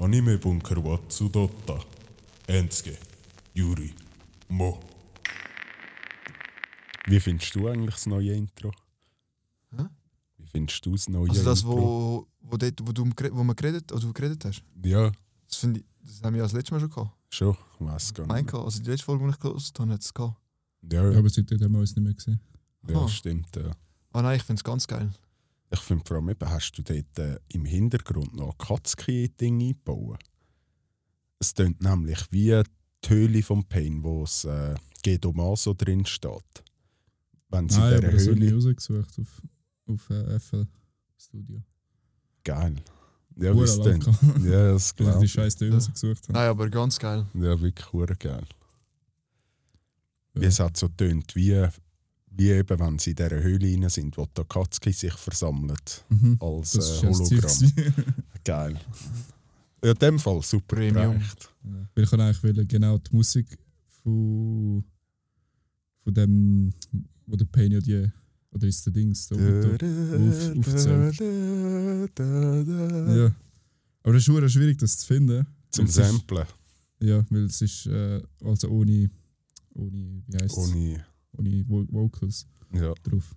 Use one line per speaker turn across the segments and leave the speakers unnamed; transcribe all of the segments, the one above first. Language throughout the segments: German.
Anime Bunker wa Tsudotta. Ensuke. Yuri. Mo. Wie findest du eigentlich das neue Intro?
Hä?
Wie findest du das neue
Also das,
Intro?
wo, wo, dort, wo, du, wo, wir geredet, oder du geredet hast,
Ja,
das, finde ich, das haben wir ja das letzte Mal schon gehabt.
schon. Ich weiß gar
Nein,
nicht. mehr.
also die letzte Folge, die ich gehört habe, hat es gehabt.
Ja,
Ja,
ja,
aber seitdem haben wir uns nicht mehr gesehen.
ja
Aha.
stimmt. Ja.
Ah nein, ich finde es ganz geil.
Ich finde vor allem, eben, hast du dort äh, im Hintergrund noch Katzenki-Ding eingebaut? Es tönt nämlich wie die Höhle vom Pain, wo es äh, Gedo Maso drin steht. Wenn sie
Nein,
in
aber das habe ich rausgesucht auf, auf äh, FL Studio.
Geil. Ja, wie es
gehabt.
Ja, das
Weil ich die
glaube
scheiß Töne
Ja.
rausgesucht habe.
Nein, aber ganz geil.
Ja, wirklich hure geil. Wie
Ja.
es hat so tönt, wie, wie eben, wenn sie in dieser Höhle rein sind, wo die Katski sich versammelt
Mhm.
als
Das
äh,
das
Hologramm. Geil. Ja, in dem Fall super
Premium.
gereicht.
Ja. Weil ich kann eigentlich wollen, genau die Musik von, von dem, wo der Pain ja die, oder ist der Dings, da auf- aufzählt. ja. Aber es ist verdammt schwierig, das zu finden.
Zum
ist-
Samplen.
Ja, weil es ist äh, also ohne, ohne, wie heißt
Ohne.
Ohne Vo Vocals
Ja.
drauf.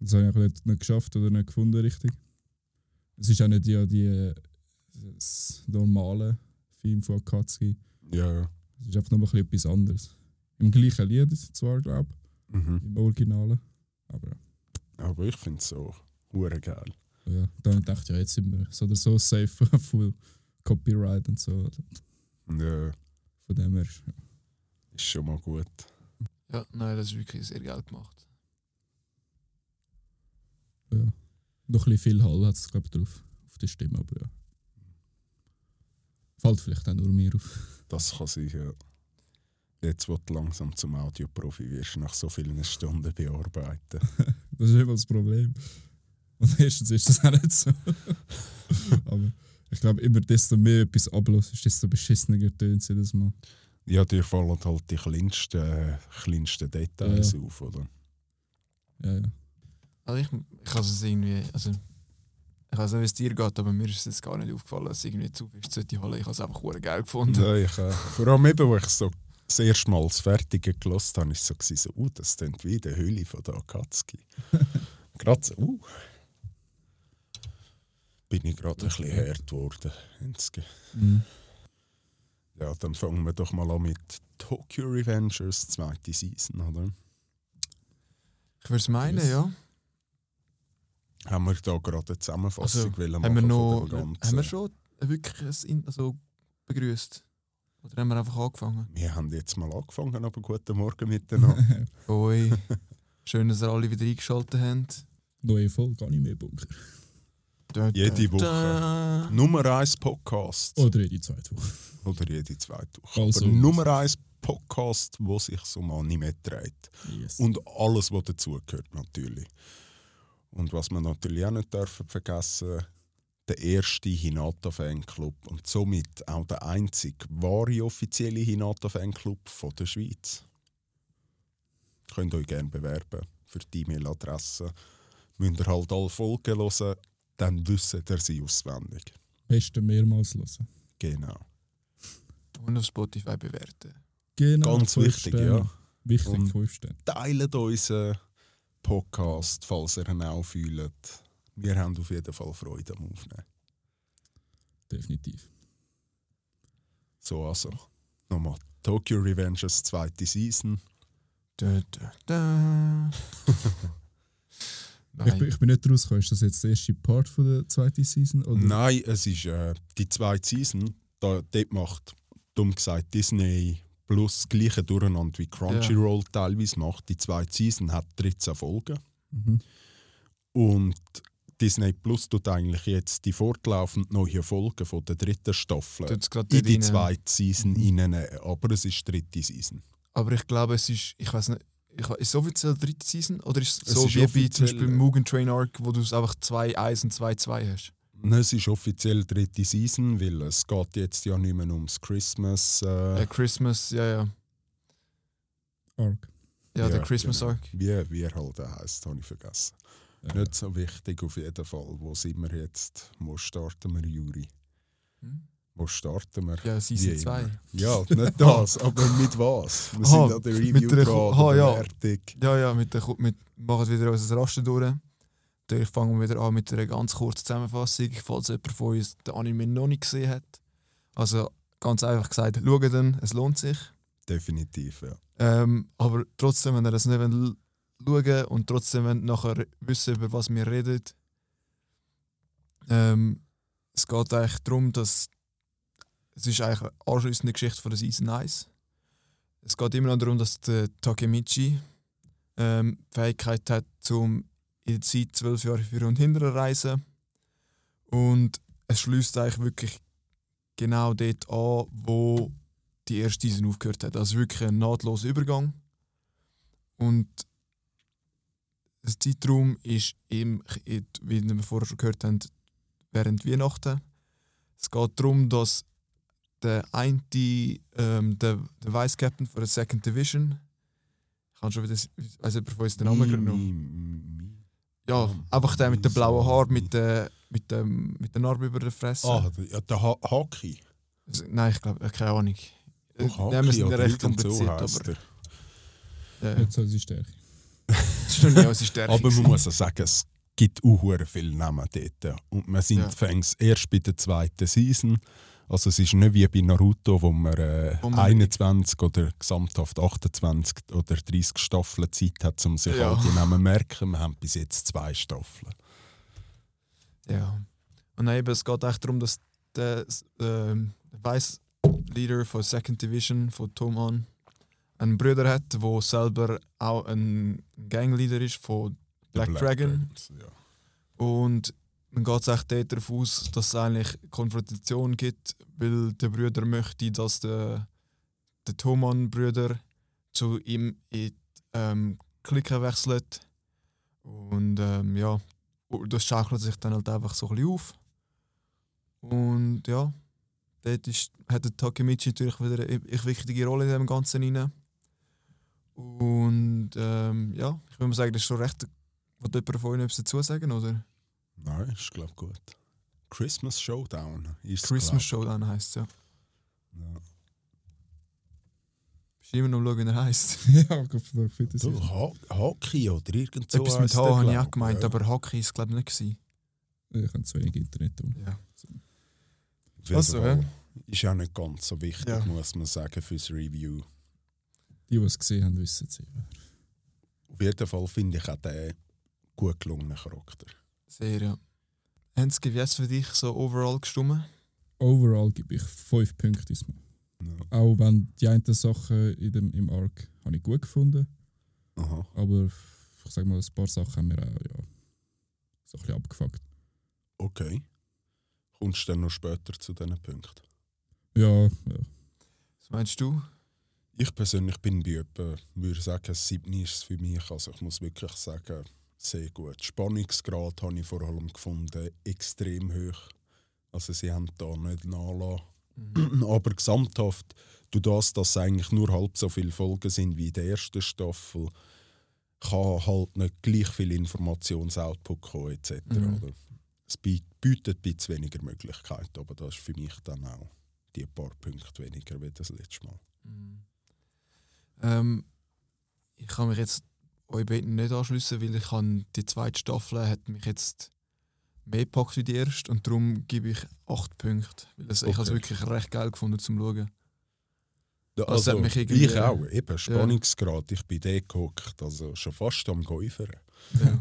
Das habe ich nicht, nicht geschafft oder nicht gefunden, richtig. Es ist auch nicht ja die, das normale Theme von Akatsuki.
Ja.
Es ist einfach noch ein bisschen etwas anderes. Im gleichen Lied ist es zwar, glaube
Mhm.
ich, im Originalen. Aber
Aber ich finde es so hure geil.
ja, dann dachte ich, ja, jetzt sind wir so oder so safe von Copyright und so.
Ja,
Von dem her. ja.
ist schon mal gut.
Ja, nein, das ist wirklich sehr geil gemacht.
Ja. Noch ein bisschen viel Hall hat es, glaube ich, drauf. Auf die Stimme, aber ja. Fällt vielleicht auch nur mir auf.
Das kann sein, ja. Jetzt, wo du langsam zum Audioprofi wirst, nach so vielen Stunden bearbeiten.
Das ist immer das Problem. Und erstens ist das auch nicht so. aber ich glaube, immer desto mehr etwas ablässt, desto beschissener tönt sie das mal.
Ja, dir fallen halt die kleinsten, kleinsten Details auf, oder?
Ja, ja.
Also ich, ich habe es irgendwie, also ich weiß nicht, wie es dir geht, aber mir ist es gar nicht aufgefallen, dass es irgendwie zu fest sollte hallen. Ich habe es einfach hure geil gefunden.
Ja, ich, äh, vor allem eben, wo ich so das erste Mal das Fertige gelost habe, ist so, gewesen, so uh, das klingt wie die Höhle von der Akatsuki. gerade so, uh. Bin ich gerade ein bisschen hart geworden.
Mhm.
Ja, dann fangen wir doch mal an mit Tokyo Revengers, zweite Season, oder?
Ich würde es meinen,
Yes.
ja.
Haben wir da gerade eine Zusammenfassung
Also,
wollen
Haben wir noch,
von dem Ganzen?
haben wir schon wirklich ein In- also begrüßt? Oder haben wir einfach angefangen?
Wir haben jetzt mal angefangen, aber guten Morgen miteinander.
Oi, schön, dass ihr alle wieder eingeschaltet habt.
Neue Folge, gar nicht mehr Bunker.
Da,
Jede
da,
Woche.
da.
Nummer 1 Podcast.
Oder jede zweite Woche.
Oder jede zweite Woche.
Also-
Aber Nummer 1 Podcast, wo sich so um Anime dreht.
Yes.
Und alles, was dazugehört, natürlich. Und was wir natürlich auch nicht dürfen vergessen, der erste Hinata-Fanclub und somit auch der einzige wahre offizielle Hinata-Fanclub von der Schweiz. Könnt euch gerne bewerben für die E-Mail-Adresse. Müsst ihr halt alle Folgen hören, dann wisst ihr sie auswendig.
Beste mehrmals hören.
Genau.
Und auf Spotify bewerten.
Genau.
Ganz wichtig,
Sterne.
ja.
Wichtig,
Und-
fünf Sterne.
teilt unseren Podcast, falls ihr ihn auch fühlt. Wir haben auf jeden Fall Freude am Aufnehmen.
Definitiv.
So, also, nochmal. Tokyo Revengers zweite Season.
Da, da, da.
Ich, bin- ich bin nicht rausgekommen. Ist das jetzt der erste Part von der zweiten Season? Oder?
Nein, es ist äh, die zweite Season. Da, dort macht, dumm gesagt, Disney plus das gleiche Durcheinander wie Crunchyroll teilweise macht. Die zweite Season hat 13 Folgen.
Mhm.
Und Disney Plus tut eigentlich jetzt die fortlaufend neuen Folgen von der dritten Staffel in die
rein.
zweite Season
Mhm.
reinnehmen. Aber es ist die dritte Season.
Aber ich glaube, es ist, ich weiß nicht, ich, ist es offiziell die dritte Season? Oder ist es
Es
so
ist
wie bei zum Beispiel Mugen Train Arc, wo du es einfach 2-1 und 2-2 hast?
Es ist offiziell die dritte Season, weil es geht jetzt ja nicht mehr ums Christmas. Äh,
Äh, Christmas, ja, ja.
Arc.
Ja, der
Ja,
Christmas
genau.
Arc.
wie, wie er halt heisst, habe ich vergessen.
Ja.
Nicht so wichtig auf jeden Fall. Wo sind wir jetzt? Wo starten wir, Juri?
Hm?
Wo starten wir?
Ja, Season
Wie
2.
immer. Ja, nicht das, aber mit was? Wir
Aha,
sind an der
mit
Review
der- aha,
der
ja.
Bewertung.
Ja, ja, mit der, mit, wir machen wieder unser Raster durch. Natürlich fangen wir wieder an mit einer ganz kurzen Zusammenfassung, falls jemand von uns den Anime noch nicht gesehen hat. Also ganz einfach gesagt, schaut dann, es lohnt sich.
Definitiv, ja.
Ähm, aber trotzdem, wenn ihr es nicht wollt schauen und trotzdem wollt nachher wissen, über was wir reden, ähm, es geht eigentlich darum, dass es ist eigentlich eine anschliessende Geschichte von der Season 1. Es geht immer noch darum, dass der Takemichi ähm, die Fähigkeit hat, zum in der Zeit zwölf Jahre für und hinterher reisen. Und es schließt eigentlich wirklich genau dort an, wo die erste Season aufgehört hat. Also wirklich ein nahtloser Übergang. Und der Zeitraum ist, im, wie wir vorher schon gehört haben, während Weihnachten. Es geht darum, dass der eine, ähm, der, der Vice Captain von der Second Division, ich kann schon wieder, weiß jemand von uns den Namen
mi-
Ja,
mi-
einfach der mit den
mi-
blauen Haaren,
mi-
mit der, mit dem, mit der Narbe über der Fresse.
Ah, der, ja, der ha Haki.
Also, Nein, ich glaube, keine Ahnung. Äh,
Doch,
ja, wir sind
oder
recht kompliziert, aber
er.
ja,
Nicht so unsere Stärke.
das ist noch nicht unsere Stärke.
Aber man muss auch sagen, es gibt auch viele Namen dort. Und wir sind
Ja.
fängs erst bei der zweiten Season. Also es ist nicht wie bei Naruto, wo wir, äh,
Wo man-
21 oder gesamthaft 28 oder 30 Staffeln Zeit hat, um sich
Ja.
all die Namen zu merken. Wir haben bis jetzt zwei Staffeln.
Ja. Und eben, es geht echt darum, dass der, der Vice Leader von Second Division von Toman einen Bruder hat, der selber auch ein Gangleader ist von
Der
Black, Dragon.
Dragons, Ja.
Und dann geht es echt darauf aus, dass es eigentlich Konfrontation gibt, weil der Bruder möchte, dass der, der Thoman-Brüder zu ihm in die ähm, Clique wechselt. Und ähm, ja, das schaukelt sich dann halt einfach so ein bisschen auf. Und ja, dort ist, hat der Takemichi natürlich wieder eine wichtige Rolle in dem Ganzen rein. Und ähm, ja, ich würde mal sagen, das ist schon recht. Wollt jemand von Ihnen etwas dazu sagen? Oder?
Nein, ist glaube gut. Christmas Showdown ist
Christmas Showdown heisst es ja.
Ja.
Bist du immer noch am schauen, wie er heisst.
ja,
Du, Haki oder irgend so
Etwas mit H habe ich
glaub
auch gemeint,
ja.
aber Hockey ist glaube ich nicht. Gewesen.
Ich habe zu wenig Internet um.
Ja.
Jeden
Also,
Fall Ist auch nicht ganz so wichtig,
Ja.
muss man sagen, fürs Review.
Die, die es gesehen haben, wissen es eben.
Auf jeden Fall finde ich auch den gut gelungenen Charakter.
Sehr, ja. Hans, wie jetzt für dich so overall gestimmt?
Overall gebe ich 5 Punkte diesmal.
Ja.
Auch wenn die einen Sachen in dem, im Arc habe ich gut gefunden,
Aha.
aber ich sage mal, ein paar Sachen haben mir auch ja, so ein bisschen abgefuckt.
Okay. Kommst du dann noch später zu diesen Punkten?
Ja, ja.
Was meinst du?
Ich persönlich bin bei etwa, würde sagen, ein 7 ist es für mich. Also ich muss wirklich sagen, sehr gut. Spannungsgrad habe ich vor allem gefunden, extrem hoch. Also sie haben da nicht nachgelassen.
Mhm.
Aber gesamthaft, du das, dass es eigentlich nur halb so viele Folgen sind wie in der ersten Staffel, kann halt nicht gleich viel Informationsoutput kommen etc.
Mhm.
Es biet- bietet ein bisschen weniger Möglichkeiten, aber das ist für mich dann auch die paar Punkte weniger wie das letzte Mal.
Mhm. Ähm, ich kann mich jetzt euch beiden nicht anschließen, weil ich kann, die zweite Staffel hat mich jetzt mehr gepackt wie die erste und darum gebe ich 8 Punkte. Weil es, Ich habe es
Okay.
wirklich recht geil gefunden zum Schauen.
Ja,
Also,
ich auch, eben Spannungsgrad. Ich bin da gehockt, also schon fast am Geufern.
Ja.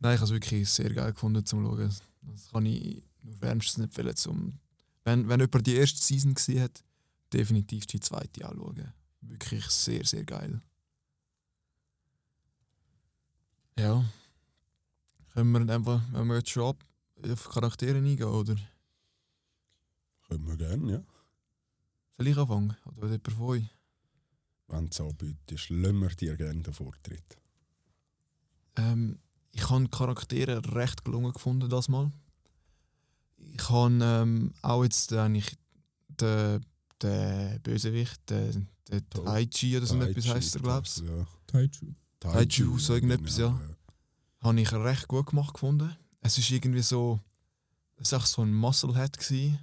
Nein, ich habe es wirklich sehr geil gefunden zum Schauen. Das kann ich nur wärmstens empfehlen. Zum, wenn, wenn jemand die erste Season gesehen hat, definitiv die zweite anschauen. Wirklich sehr, sehr geil. Ja. Können wir einfach, wenn wir jetzt schon ab, auf Charaktere eingehen, oder?
Können wir gerne, ja.
Soll ich anfangen? Oder will jemand von euch?
Wenn es anbietest, lassen wir dir gerne den Vortritt.
Ähm, ich habe Charaktere recht gelungen gefunden, das mal. Ich habe ähm, auch jetzt eigentlich den, den Bösewicht, den, den Taichi oder so
Taichi,
etwas heisst er, glaube ich.
Ja.
Taichu.
Taiju, so irgendetwas,
genau,
ja. Habe ich recht gut gemacht gefunden. Es ist irgendwie so, es war so ein Musclehead gsi,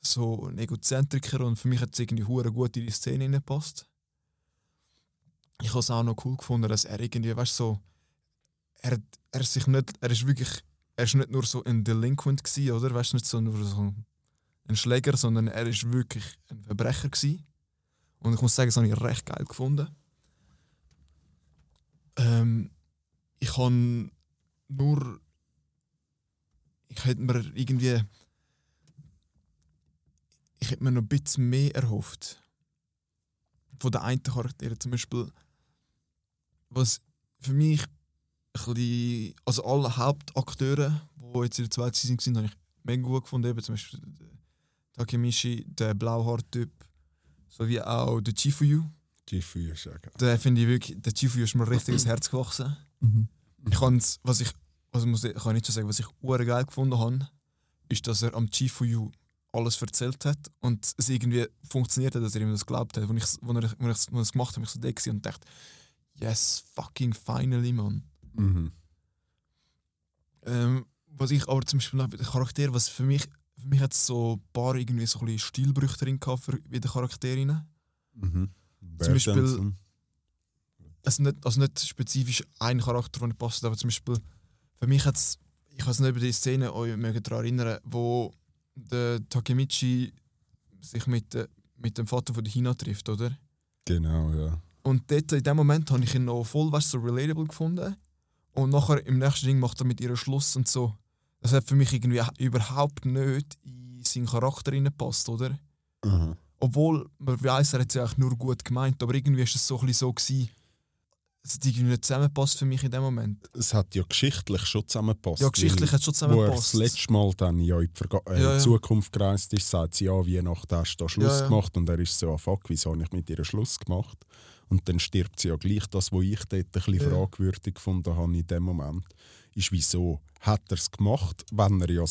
so ein Egozentriker und für mich hat es irgendwie hure gut in die Szene hineingepasst. Ich habe es auch noch cool gefunden, dass er irgendwie, weißt so, er, er sich nicht, er ist wirklich, er ist nicht nur so ein Delinquent gewesen, oder? Weißt du, nicht so nur so ein Schläger, sondern er ist wirklich ein Verbrecher gewesen. Und ich muss sagen, das habe ich recht geil gefunden. Ähm, ich habe nur. Ich hätte mir irgendwie. Ich hätte mir noch ein bisschen mehr erhofft. Von den einen Charakteren. Zum Beispiel. Was für mich ein bisschen. Also alle Hauptakteure, die jetzt in der zweiten Season waren, habe ich mega gut gefunden. Eben zum Beispiel Takemichi, der Blauhaar-Typ, sowie auch der Chifuyu.
Gifu ist ja geil.
Der finde ich wirklich, der Chifuyu ist mir richtig ins Herz gewachsen.
Mhm.
Ich kann's, was ich, also muss ich, ich kann nicht so sagen, was ich ure geil gefunden habe, ist, dass er am Chifuyu alles erzählt hat und es irgendwie funktioniert hat, dass er ihm das glaubt hat. Als ich, als ich, als ich es gemacht habe, ich so da und dachte, yes, fucking finally, man.
Mhm.
Ähm, was ich aber zum Beispiel noch bei den Charakteren, was für mich, für mich hat es so ein paar irgendwie so ein Stilbrüche drin gehabt für bei den Charakteren.
Mhm.
Zum Beispiel-
Bertensen.
also nicht, also nicht spezifisch ein Charakter, der nicht passt, aber zum Beispiel für mich hat es, ich kann es nicht über die Szene euch daran erinnern, wo der Takemichi sich mit, äh, mit dem Vater von der Hina trifft, oder?
Genau, ja.
Und dort, in dem Moment habe ich ihn noch voll weißt, so relatable gefunden. Und nachher im nächsten Ding macht er mit ihr Schluss und so. Das hat für mich irgendwie überhaupt nicht in seinen Charakter reingepasst, oder?
Mhm.
Obwohl, man weiss, er hat es ja eigentlich nur gut gemeint, aber irgendwie ist es so ein bisschen so gewesen, es hat irgendwie nicht zusammenpasst für mich in dem Moment.
Es hat ja geschichtlich schon zusammengepasst.
Ja, geschichtlich hat es schon
Wo er das
zusammengepasst.
letzte Mal dann ja in die Verga äh,
Ja, ja.
Zukunft gereist ist, sagt sie, ja, wie nach der hast du da Schluss
Ja,
gemacht. Und er ist so, ah, fuck, wieso habe ich mit ihr Schluss gemacht? Und dann stirbt sie ja gleich. Das, was ich dort ein bisschen fragwürdig gefunden habe in dem Moment, ist, wieso hat er es gemacht, wenn er ja,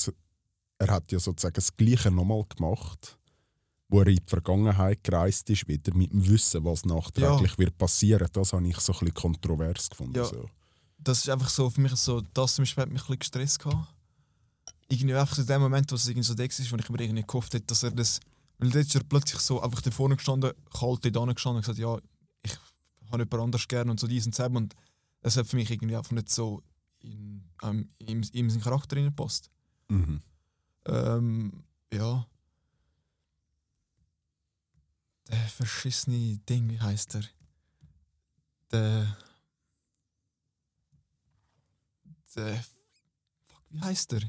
er hat ja sozusagen das Gleiche nochmal gemacht, wo er in die Vergangenheit gereist ist, wieder mit dem Wissen, was nachträglich wird passieren. Das habe ich so ein bisschen kontrovers gefunden.
Ja.
So.
Das ist einfach so, für mich so, das zum Beispiel hat mich ein bisschen gestresst gehabt. Irgendwie einfach in dem Moment, wo es irgendwie so deck ist, wo ich mir irgendwie gehofft hätte, dass er das. Weil dort ist er plötzlich so einfach da vorne gestanden, kalt dort gestanden und gesagt, ja, ich habe jemand anders gern und so dies und das. Und das hat für mich irgendwie einfach nicht so in, ähm, in, in seinen Charakter reingepasst.
Mhm.
Ähm, ja. Der verschissene Ding, wie heißt er? Der. Der. Fuck, wie heißt er?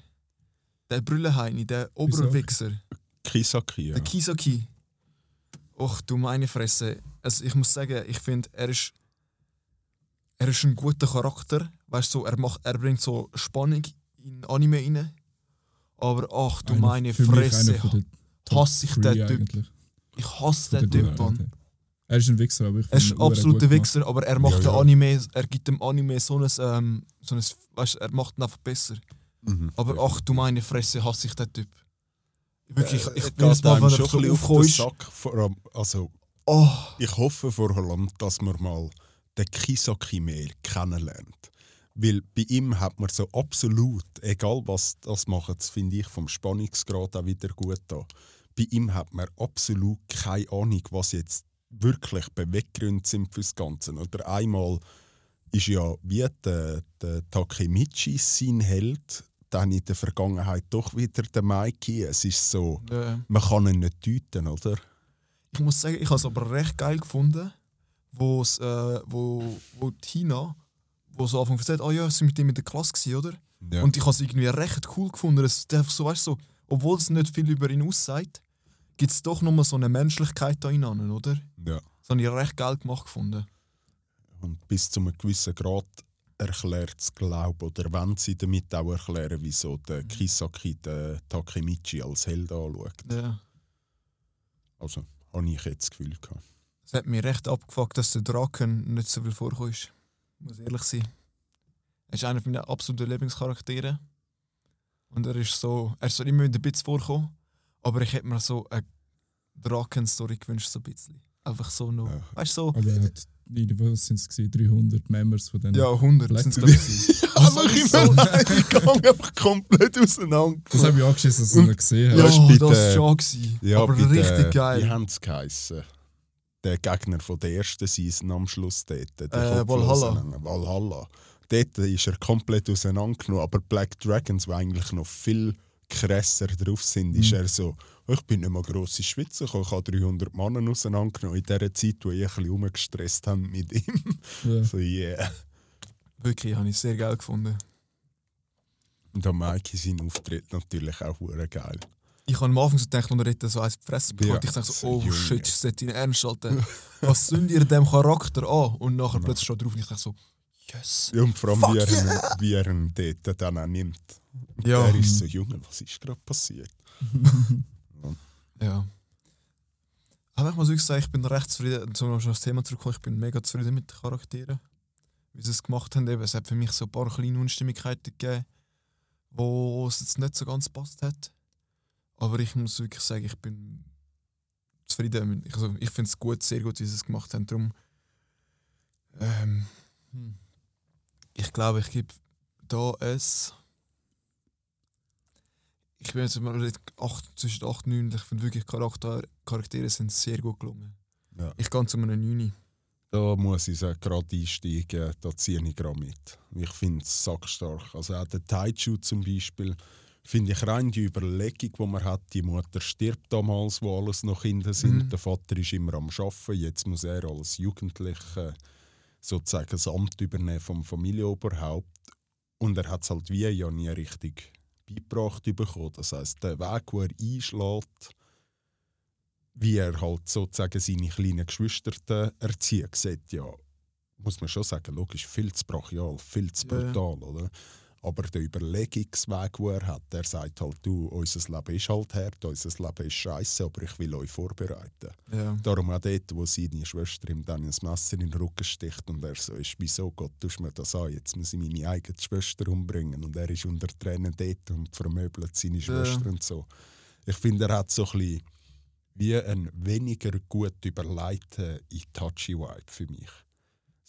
Der Brülleheini, der Oberwichser.
Kisaki, ja.
Der Kisaki. Och, du meine Fresse. Also ich muss sagen, ich finde, er ist. Er ist ein guter Charakter. Weißt du, so, er, macht, er bringt so Spannung in Anime rein. Aber ach du meine Fresse. hasse ich den Typ.
eigentlich.
Ich hasse den Typ, Mann.
okay. Er ist ein Wichser, aber ich
Er ist ein absoluter. Wichser, aber er macht
Ja,
den
ja.
Anime, er gibt dem Anime so ein, ähm, so ein weißt, er macht ihn einfach besser.
Mhm.
Aber ach du meine Fresse, hasse ich den Typ. Wirklich, ich,
Äh,
ich
geht
jedes Mal, wenn er
schon
so
ein bisschen auf also,
oh,
ich hoffe vor allem, dass man mal den Kisaki mehr kennenlernt. Weil bei ihm hat man so absolut, egal was das macht, das finde ich vom Spannungsgrad auch wieder gut da. Bei ihm hat man absolut keine Ahnung, was jetzt wirklich Beweggründe sind fürs Ganze. Oder einmal ist ja wie der, der Takemichi sein Held, dann in der Vergangenheit doch wieder der Mikey. Es ist so,
äh,
man kann ihn nicht deuten, oder?
ich muss sagen, ich habe es aber recht geil gefunden, wo's, äh, wo, wo Tina, wo so Anfang erzählt, ah ja, sie mit ihm in der Klasse gewesen, oder?
Ja.
Und ich habe es irgendwie recht cool gefunden, dass einfach so, weißt, so, obwohl es nicht viel über ihn aussagt, gibt es doch nochmal so eine Menschlichkeit da innen, oder?
ja.
Das habe ich recht geil gemacht gefunden.
Und bis zu einem gewissen Grad erklärt es Glaube oder wenn sie damit auch erklären, wieso der Kisaki den Takemichi als Held anschaut.
Ja.
Also, habe ich jetzt das Gefühl gehabt.
Es hat mich recht abgefuckt, dass der Draken nicht so viel vorkommt. ist. Muss ehrlich sein. Er ist einer meiner absoluten Lieblingscharaktere. Und er ist so. Er soll immer wieder ein bisschen vorkommen. Aber ich hätte mir so eine Draken-Story gewünscht, so ein bisschen. Einfach so noch.
Ja.
Weißt du, so.
Aber er was sind es gewesen? 300 Members von denen.
Ja, 100
Black
sind es ich.
Also ich bin Gang einfach komplett auseinander.
Das habe ich angeschissen, dass
Und-
noch gesehen
Ja,
hast.
Ja, bei
das war schon. Gewesen.
Ja,
aber
bei
richtig geil.
Wie haben sie geheissen? Der Gegner von der ersten Season am Schluss dort.
Äh,
Kopflosen. Valhalla. Dort ist er komplett auseinandergenommen. Aber Black Dragons, die eigentlich noch viel krasser drauf sind, ist
Mhm.
er so, ich bin nicht mal grosse Schweizer, ich habe 300 Mann auseinandergenommen in der Zeit, wo ich ein bisschen rumgestresst habe mit ihm.
Ja.
so, yeah.
Wirklich, habe ich sehr geil gefunden.
Und der Mikey sein Auftritt natürlich auch hure geil.
Ich habe am Anfang so gedacht, als er dort so eins gefressen
Ja,
bekommt, ich dachte so, oh
Junge.
shit, ist das dein Ernst, Alter? Was sind ihr dem Charakter an? Und nachher plötzlich schon drauf und ich dachte so, yes.
Ja, und vor allem,
Fuck
wie er, ihn,
yeah!
wie er ihn dort dann auch nimmt.
Ja.
Er ist so, Junge, was ist gerade passiert?
Ja. Aber ich muss wirklich sagen, ich bin recht zufrieden, zum noch das Thema zurückkommen, ich bin mega zufrieden mit den Charakteren. Wie sie es gemacht haben. Eben, es hat für mich so ein paar kleine Unstimmigkeiten gegeben, wo es jetzt nicht so ganz gepasst hat. Aber ich muss wirklich sagen, ich bin zufrieden. mit- Also, ich finde es gut, sehr gut, wie sie es gemacht haben. Darum, ähm, hm. ich glaube, ich gebe da es. Ich bin jetzt mal acht, zwischen 8 und 9 und ich finde wirklich, Charakter, Charaktere sind sehr gut gelungen.
Ja.
Ich gehe zu einem 9.
Da muss ich sagen, gerade einsteigen, da ziehe ich gerade mit. Ich finde es sackstark. Also auch der Taichu zum Beispiel, finde ich rein die Überlegung, die man hat, die Mutter stirbt damals, wo alles noch Kinder sind,
Mhm.
der Vater ist immer am Arbeiten, jetzt muss er als Jugendlicher sozusagen das Amt übernehmen vom Familienoberhaupt. Und er hat es halt wie ja nie richtig beigebracht bekommen. Das heißt, der Weg, wo er einschlägt, wie er halt sozusagen seine kleinen Geschwister erzieht, sieht ja, muss man schon sagen, logisch, viel zu brachial, viel zu
Ja, ja.
brutal, oder? Aber der Überlegungsweg, den er hat, der sagt halt, du, unser Leben ist halt hart, unser Leben ist scheiße, aber ich will euch vorbereiten.
Ja.
Darum auch dort, wo seine Schwester ihm dann ein Messer in den Rücken sticht und er so ist, wieso Gott, tust mir das an, jetzt muss ich meine eigene Schwester umbringen. Und er ist unter Tränen dort und vermöbelt seine Schwester und so. Ich finde, er hat so ein bisschen wie ein weniger gut überlegten Itachi-Vibe für mich.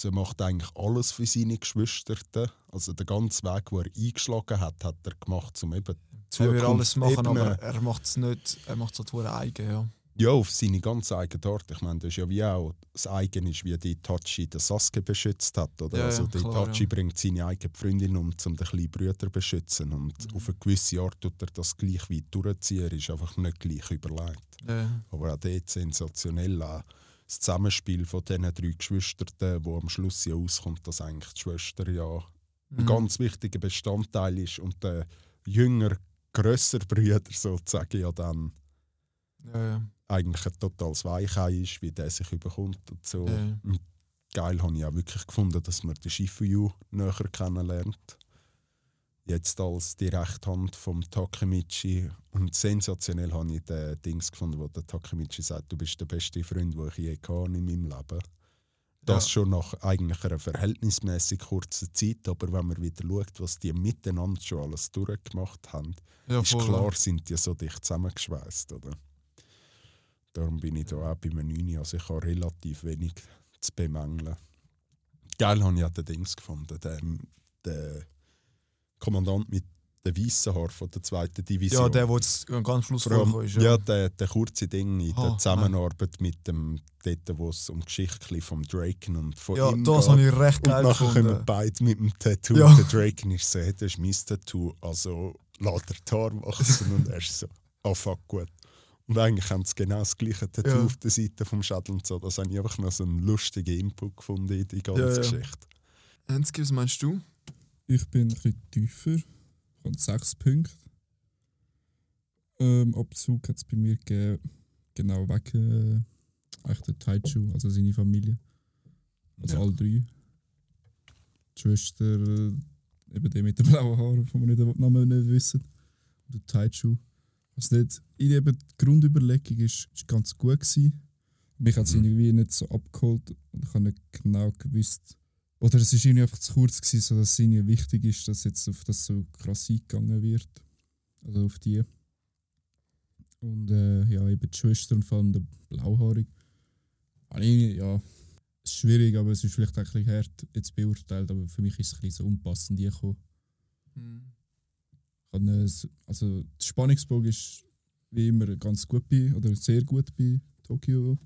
Er macht eigentlich alles für seine Geschwister. Also den ganzen Weg, den er eingeschlagen hat, hat er gemacht, um eben
Er will alles machen, aber er macht es nicht, er macht es halt eigen, ja.
ja, auf seine ganz eigene Art. Ich meine, das ist ja wie auch das eigene ist, wie die Itachi den Sasuke beschützt hat. Oder?
Ja,
also
klar,
Itachi
ja.
bringt seine eigene Freundin um, um den kleinen Bruder zu beschützen. Und
Mhm.
auf eine gewisse Art tut er das gleich weit durchziehen. Er ist einfach nicht gleich überlegt.
ja.
Aber auch dort sensationell auch das Zusammenspiel von diesen drei Geschwistern, wo am Schluss ja auskommt, dass eigentlich die Schwester ja ein
Mhm.
ganz wichtiger Bestandteil ist und der jünger, grösser Bruder sozusagen ja dann
Ja, ja.
eigentlich ein totales Weichei ist, wie der sich überkommt und so.
Ja.
Geil habe ich auch wirklich gefunden, dass man den Shifuyu näher kennenlernt. Jetzt als die rechte Hand vom Takemichi. Und sensationell habe ich den Dings gefunden, wo der Takemichi sagt, du bist der beste Freund, den ich je hatte in meinem Leben. Das
Ja.
schon nach eigentlich einer verhältnismäßig kurzen Zeit, aber wenn man wieder schaut, was die miteinander schon alles durchgemacht haben,
ja
ist klar, sind die so dicht zusammengeschweißt, oder? Darum bin ich da auch bei einem 9, also ich habe relativ wenig zu bemängeln. Geil habe ich auch den Dings gefunden, den, den Kommandant mit den weißen Haaren von der zweiten Division.
Ja, der, der jetzt ganz Schluss vorgekommen ist.
ja,
Ja.
der, der kurze Ding in
Ah,
der Zusammenarbeit mit dem, dort, wo es um die Geschichte vom Draken und von
Ja,
ihm
das
geht.
habe ich recht
Und
geil
nachher kommen beide mit dem Tattoo.
Ja.
Der Draken ist so, hey, das ist mein Tattoo. Also lässt er die Haare wachsen und er ist so, ah fuck, gut. Und eigentlich haben sie genau das gleiche Tattoo
Ja.
auf der Seite vom Schädel und so. Das habe ich einfach noch so einen lustigen Input gefunden in die ganze
Ja, ja.
Geschichte.
Enzki, was meinst du?
Ich bin ein bisschen tiefer. Ich habe sechs Punkte. Ähm, Abzug hat es bei mir gegeben, genau wegen äh, der Taichu, also seine Familie. Also
Ja.
alle drei. Die Schwester, äh, eben die mit den blauen Haaren, von wir nicht den Namen nicht wissen. Und der Taichu. Also nicht, ich eben, die Grundüberlegung ist, ist ganz gut gewesen. Mich hat es
Mhm.
irgendwie nicht so abgeholt und ich habe nicht genau gewusst, oder es war irgendwie einfach zu kurz, gewesen, so dass es irgendwie wichtig ist, dass jetzt auf das so krass eingegangen wird. Also auf die. Und äh, ja, eben die Schwester und vor allem der Blauhaarig. habe ich, ja, es ist schwierig, aber es ist vielleicht auch ein bisschen hart jetzt beurteilt, aber für mich ist es ein bisschen so unpassend gekommen.
Mhm.
Eine- Also, der Spannungsbogen ist wie immer ganz gut bei, oder sehr gut bei Tokyo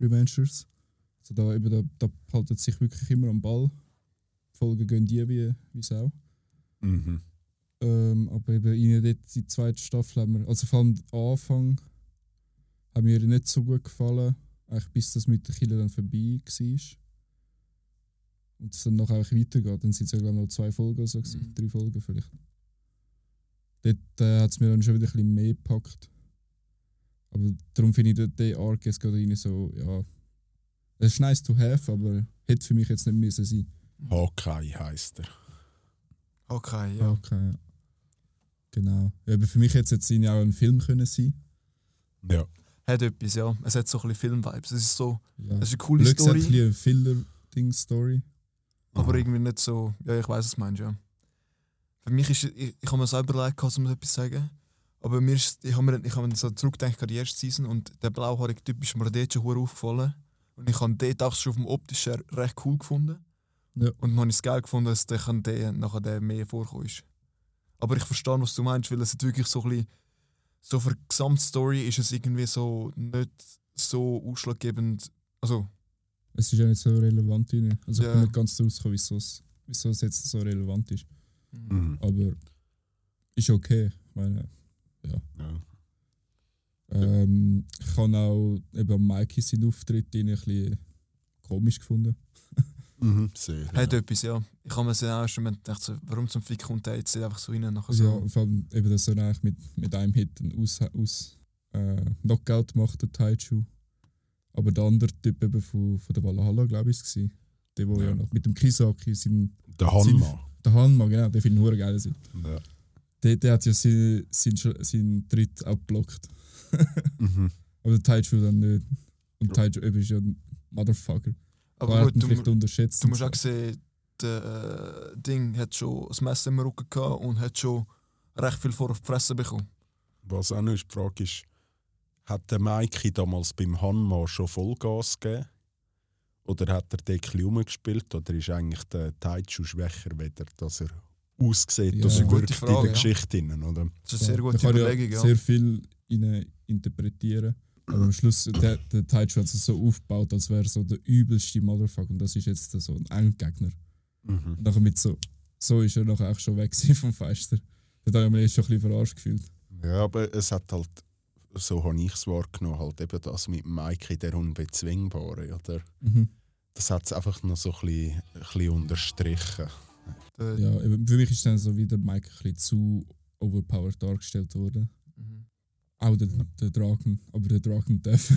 Revengers. Also da, eben, da, da haltet sich wirklich immer am Ball. Die Folgen gehen die wie, wie Sau.
Mhm.
Ähm, aber eben ihnen dort die zweite Staffel haben wir, also vor allem der Anfang, hat mir nicht so gut gefallen, eigentlich bis das mit der Killer dann vorbei war. Und es dann noch eigentlich weitergeht. Dann sind es ja glaube ich noch zwei Folgen so, gewesen,
Mhm.
drei Folgen vielleicht. Dort äh, hat es mir dann schon wieder ein bisschen mehr gepackt. Aber darum finde ich den, den Arc jetzt gerade rein so, ja, es ist nice to have, aber hätte für mich jetzt nicht müssen sein.
Hawkeye heisst er.
Okay, ja.
Okay. ja. Genau. Ja, aber für mich hätte es jetzt auch ein Film können sein.
Ja.
Hat etwas, ja. Es hat so ein bisschen Film-Vibes. Es ist so,
Ja.
es ist eine coole
Glück ein
Story,
bisschen eine Filler-Ding-Story.
aber
Mhm.
irgendwie nicht so. Ja, ich weiß, was du meinst, ja. Für mich ist, ich, ich habe mir selber leid gehabt, um etwas zu sagen. Aber mir ist, ich habe mir, ich habe mir so zurückgedacht an die erste Season und der blauhaarige Typ ist mir dort schon aufgefallen. Und ich habe den auch schon auf dem Optisch her recht cool gefunden.
Ja.
Und dann habe ich es geil gefunden, dass der, der nachher der mehr vorkommen ist. Aber ich verstehe, was du meinst, weil es hat wirklich so ein bisschen, so für die Gesamtstory ist es irgendwie so nicht so ausschlaggebend. Also,
Es ist ja nicht so relevant. Rein. Also
Ja.
ich bin nicht ganz rausgekommen, wieso es wieso es jetzt so relevant ist.
Mhm.
Aber ist okay. Ich meine,
Ja.
Ähm, ich habe auch eben am Mikey seinen Auftritt ein bisschen komisch gefunden.
Mhm. Sehr.
hat
ja.
etwas, ja. Ich habe mir dann auch schon gedacht, so, warum zum Fick kommt der jetzt einfach so rein? Nachher so.
ja, vor allem eben, dass er eigentlich mit, mit einem Hit einen aus, aus äh, Knockout macht, der Taichu. Aber der andere Typ eben von, von der Valhalla, glaube ich, war es. Der, wo ja.
Ja.
noch mit dem Kisaki, sein,
Der Hanma.
der Hanma, genau, der finde ich nur geil.
Ja.
Der, der hat ja seinen sein, sein Tritt auch geblockt.
Mhm.
Aber der Taichu dann nicht. Und Taichu ist ja ein Motherfucker.
Aber gut,
hat ihn
du,
vielleicht
mu-
unterschätzt.
du
und
musst
so.
auch sehen, der äh, Ding hat schon das Messer im Rücken gehabt und hat schon recht viel vor auf die Fresse bekommen.
Was auch noch ist, die Frage ist, hat der Mikey damals beim Hanma schon Vollgas gegeben? Oder hat er Deckel rumgespielt? Oder ist eigentlich der Taichu schwächer, weder dass er aussieht
Ja. Das ist eine
gute
wirkt in
Frage,
der
ja.
Geschichte? Innen, oder?
Das ist eine sehr
Ja,
gute
man kann
Überlegung,
ja.
ja.
sehr viel interpretieren. Aber am Schluss, der, der Taichu hat es so aufgebaut, als wäre er so der übelste Motherfucker. Und das ist jetzt so ein Endgegner.
Mhm.
Und nachher mit so, so ist er nachher auch schon weg vom Fenster. Da habe ich mich jetzt schon ein bisschen verarscht gefühlt.
Ja, aber es hat halt, so habe ich es wahrgenommen, halt eben das mit Mikey, der Unbezwingbare, oder?
Mhm.
Das hat es einfach noch so ein bisschen, ein bisschen unterstrichen.
Der,
Ja, eben, für mich ist dann so wie der Mike ein bisschen zu overpowered dargestellt worden.
Mhm.
Auch der, der Drachen, aber der Drachen Death.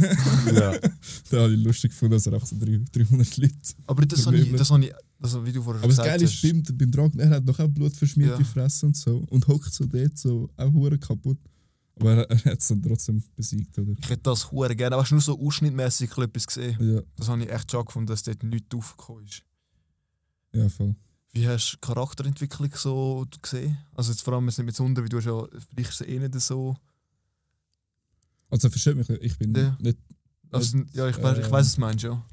Ja.
da habe ich lustig gefunden, dass er auch so drei- 300 Leute.
Aber das habe ich, das habe ich, also wie du vorher
Aber das
gesagt
Geile ist,
hast,
beim, beim Drachen, er hat noch auch blutverschmierte
Ja.
Fresse und so. Und hockt so dort so auch hure kaputt. Aber er, er hat es dann trotzdem besiegt, oder?
ich hätte das hure gerne, aber hast du nur so ausschnittmäßig etwas gesehen.
Ja,
Das habe ich echt schon gefunden, dass dort nichts aufgekommen ist.
ja voll.
Wie hast du die Charakterentwicklung so gesehen? Also jetzt vor allem jetzt nicht mit Wunder, wie du hast ja, vielleicht ist es eh nicht so.
Also versteht mich, ich bin
Ja.
nicht.
Also, ja, ich, weiß- ich
ähm,
weiß, was du meinst, ja.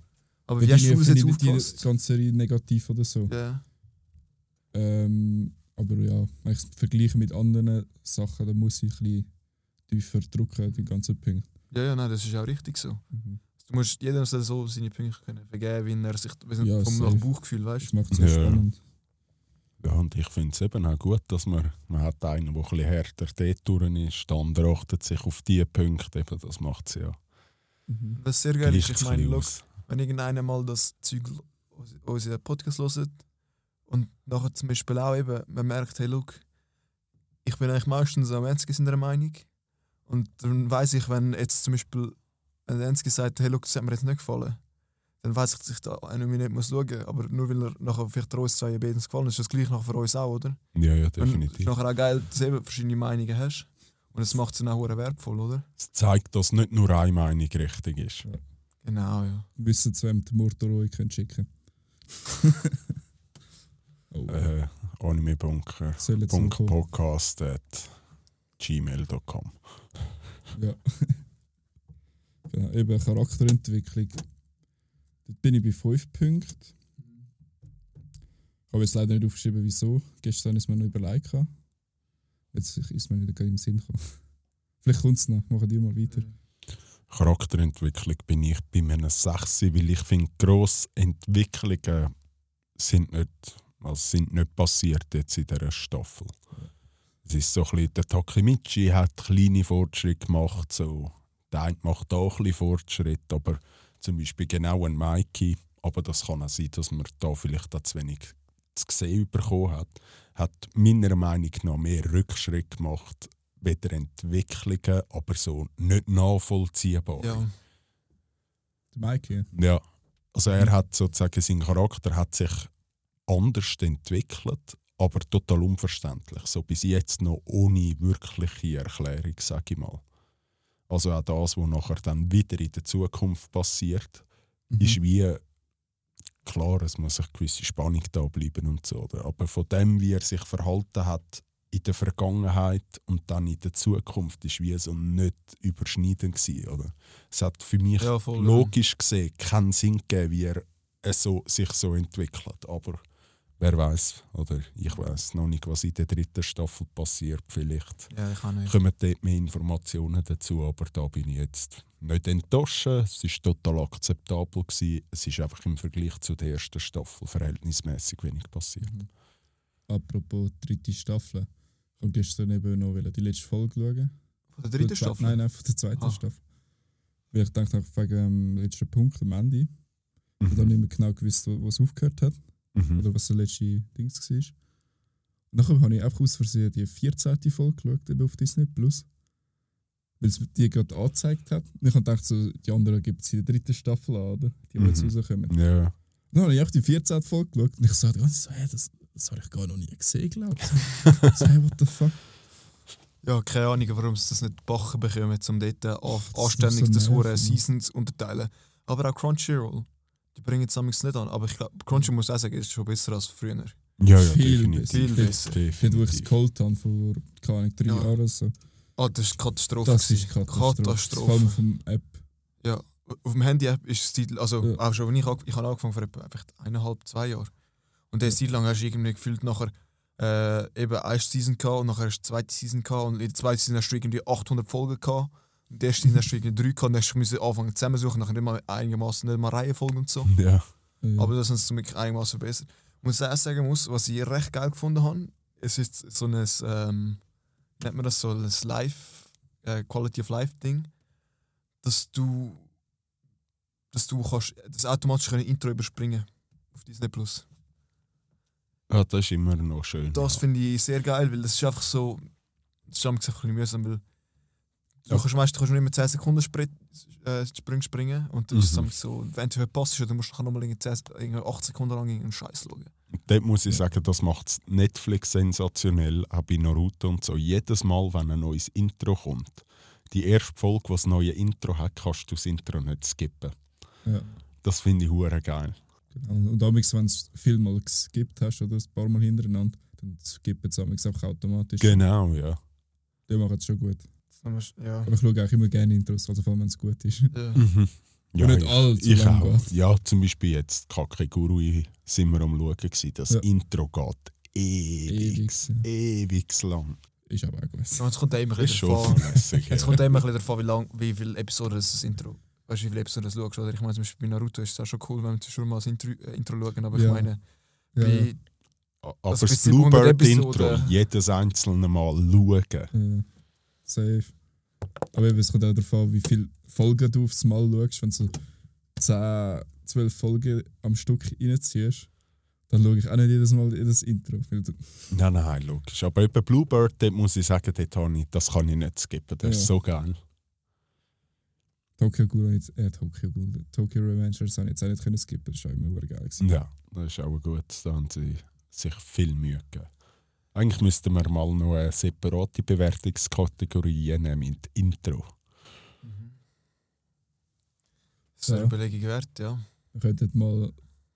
Aber
ich
wie hast
bin
du es jetzt
nicht die ganze Serie negativ oder so.
Ja.
Ähm, aber ja, wenn ich es vergleiche mit anderen Sachen, dann muss ich ein bisschen tiefer drücken, die ganzen Punkte.
ja, ja, nein, das ist auch richtig so.
Mhm.
Du musst jedem so seine Punkte können vergeben, wie er sich
Ja,
vom nach Bauchgefühl, weißt
Das macht es
Ja.
spannend.
Ja, und ich finde es eben auch gut, dass man, man hat einen, der ein bisschen härter dort ist, der andere achtet sich auf diese Punkte, eben, das macht es ja
Mhm.
Was sehr geil ist, ich meine, look, wenn irgendeiner mal das Zeug, unseren Podcast hört und nachher zum Beispiel auch eben, man merkt, hey, look, ich bin eigentlich meistens am Enzki in der Meinung. Und dann weiß ich, wenn jetzt zum Beispiel ein Enzki sagt, hey, look, das hat mir jetzt nicht gefallen, dann weiß ich, dass ich da eine Minute muss schauen muss. Aber nur weil er nachher vielleicht uns zwei Bedens gefallen ist, ist das gleich nachher für uns auch, oder?
Ja, ja,
Und es ist
definitiv.
nachher auch geil, dass du eben verschiedene Meinungen hast. Und das macht es dann auch wertvoll, oder?
Es zeigt, dass nicht nur eine Meinung richtig ist.
Genau, ja.
Wissen zu wem die Mortoroi können schicken oh,
Äh,
jetzt noch kommen.
Podcast at gmail.com.
Ja. genau, eben Charakterentwicklung. Dort bin ich bei 5 Punkten. Ich habe jetzt leider nicht aufgeschrieben, wieso. Gestern ist mir noch überlegt. Jetzt ist mir nicht gerade im Sinn gekommen. Vielleicht kommt es noch. Machen die mal weiter.
Charakterentwicklung bin ich bei einem 6, weil ich finde, grosse Entwicklungen sind nicht, also sind nicht passiert jetzt in dieser Staffel. Es ist so ein bisschen, der Takemichi hat kleine Fortschritte gemacht, so. der eine macht auch ein bisschen Fortschritt, aber zum Beispiel genau ein Mikey, aber das kann auch sein, dass man da vielleicht auch zu wenig zu sehen bekommen hat, hat meiner Meinung nach mehr Rückschritt gemacht, weder Entwicklungen, aber so nicht nachvollziehbar.
Ja.
Der Mike,
Ja, also er hat sozusagen, sein Charakter hat sich anders entwickelt, aber total unverständlich. So bis jetzt noch ohne wirkliche Erklärung, sage ich mal. Also auch das, was nachher dann wieder in der Zukunft passiert,
Mhm.
ist wie klar, es muss eine gewisse Spannung da bleiben und so. Oder? Aber von dem, wie er sich verhalten hat in der Vergangenheit und dann in der Zukunft, ist wie so nicht überschneidend gewesen, oder? Es hat für mich
Ja, voll, ja.
logisch gesehen keinen Sinn gegeben, wie er es so, sich so entwickelt. Aber wer weiß oder ich weiß noch nicht, was in der dritten Staffel passiert. Vielleicht
ja, ich auch nicht.
kommen dort mehr Informationen dazu, aber da bin ich jetzt nicht enttäuscht. Es war total akzeptabel. Gewesen. Es ist einfach im Vergleich zu der ersten Staffel verhältnismäßig wenig passiert.
Mhm. Apropos dritte Staffel. Ich habe gestern eben noch die letzte Folge schauen.
Von der dritten Staffel?
Nein, nein, von der zweiten
Ah.
Staffel. Weil ich dachte, wegen dem letzten Punkt, am Ende. Ich habe dann nicht mehr genau gewusst, wo es aufgehört hat.
Mhm.
Oder was der letzte Dings war. Und nachher habe ich einfach aus Versehen die 14. Folge geschaut, eben auf Disney Plus. Weil es die gerade angezeigt hat. Und ich habe gedacht, so, die anderen gibt es in der dritten Staffel an, oder? Die, die jetzt
Mhm.
rauskommen.
Ja.
Dann habe ich auch die 14. Folge geschaut und ich so, so, hey, das, das habe ich gar noch nie gesehen, glaube ich. so, hey, what the fuck?
Ja, keine Ahnung, warum sie das nicht gebacken bekommen, um dort
ist
anständig
so
das Hure
nervig.
Seasons unterteilen. Aber auch Crunchyroll, die bringen es nicht an. Aber ich glaube, Crunchyroll muss auch sagen, ist schon besser als früher.
Ja, ja,
Viel
definitiv.
Viel besser.
Dort, wo ich es geholt habe, vor keine Ahnung, drei
Ja.
Jahren oder so.
Ah, das ist Katastrophe.
Das ist. Katastrophe.
Katastrophe.
Vor allem vom App.
Ja, auf dem Handy-App ist es Zeit, also
Ja.
auch schon, wenn ich, ich habe angefangen vor etwa eineinhalb, zwei Jahren. Und der Zeit lang hast du irgendwie gefühlt nachher äh, eben eine Season gehabt und nachher hast du die zweite Season gehabt und in der zweiten Season hast du irgendwie 800 Folgen gehabt. Und in der ersten Season hast du irgendwie drei gehabt und dann hast du anfangen zusammensuchen, nachher nicht mal einigermaßen nicht mal Reihenfolgen und so.
Ja.
Aber das haben sie wirklich einigermaßen verbessert. Was ich auch sagen muss, was ich recht geil gefunden habe, es ist so ein, ähm, nennt man das so, ein Life, äh, Quality of Life Ding, dass du, dass du kannst, das automatisch ein Intro überspringen auf Disney Plus.
ja, das ist immer noch schön.
Das
ja.
finde ich sehr geil, weil das ist einfach so, das ist einfach ein bisschen mühsam, weil du
Ja.
kannst meistens kannst du nicht mehr 10 Sekunden Sprit, äh, Sprung springen und dann ist es
Mhm.
so, wenn du verpasst, dann musst du nochmal 8 Sekunden lang irgendeinen Scheiß schauen.
Dort muss ich sagen, das macht Netflix sensationell, auch bei Naruto und so. Jedes Mal, wenn ein neues Intro kommt, die erste Folge, die das neue Intro hat, kannst du das Intro nicht skippen.
ja,
Das finde ich hure geil.
genau. Und damals, wenn es viel mal geskippt hast oder ein paar Mal hintereinander, dann skippen es einfach automatisch.
Genau, ja.
Die machen es schon gut.
Ja.
Aber ich schaue auch immer gerne Intros, also vor allem wenn es gut ist.
Ja.
Mhm. Ja,
nicht
ich,
allzu
ich
lang
auch.
geht.
Ja, zum Beispiel jetzt Kakegurui sind wir am Schauen. Gewesen. Das
Ja.
Intro geht ewig,
Ewig.
lang.
Ist aber auch gut.
Ja, Jetzt kommt immer ein bisschen davon,
verlässig.
jetzt
ja.
kommt immer ein bisschen davon, wie, lang, wie viele Episoden das, das Intro Weißt du, wie viele Episoden du schaust? Oder ich meine, zum Beispiel bei Naruto ist es auch schon cool, wenn wir schon mal das Intro, äh, Intro schauen, aber ich
Ja.
meine,
Ja,
bei,
Aber
Also
das
bis 700
Bluebird-Intro, jedes einzelne Mal schauen.
Safe. Aber eben, es kommt auch darauf an, wie viele Folgen du aufs Mal schaust. Wenn du so 10, 12 Folgen am Stück reinziehst, dann schaue ich auch nicht jedes Mal jedes Intro.
Nein, nein, logisch. Aber eben Bluebird, dort muss ich sagen, dort habe ich, das kann ich nicht skippen. Das ist
Ja.
so geil.
Tokyo Ghoul, äh, Tokyo Ghoul, Tokyo Revengers habe ich jetzt auch nicht können skippen. Das war auch immer geil. gewesen.
Ja, das ist auch gut. Da haben sie sich viel Mühe gegeben. Eigentlich müssten wir mal noch eine separate Bewertungskategorie nehmen mit Intro.
das ist eine
Ja.
Überlegung wert, ja.
Wir könnten mal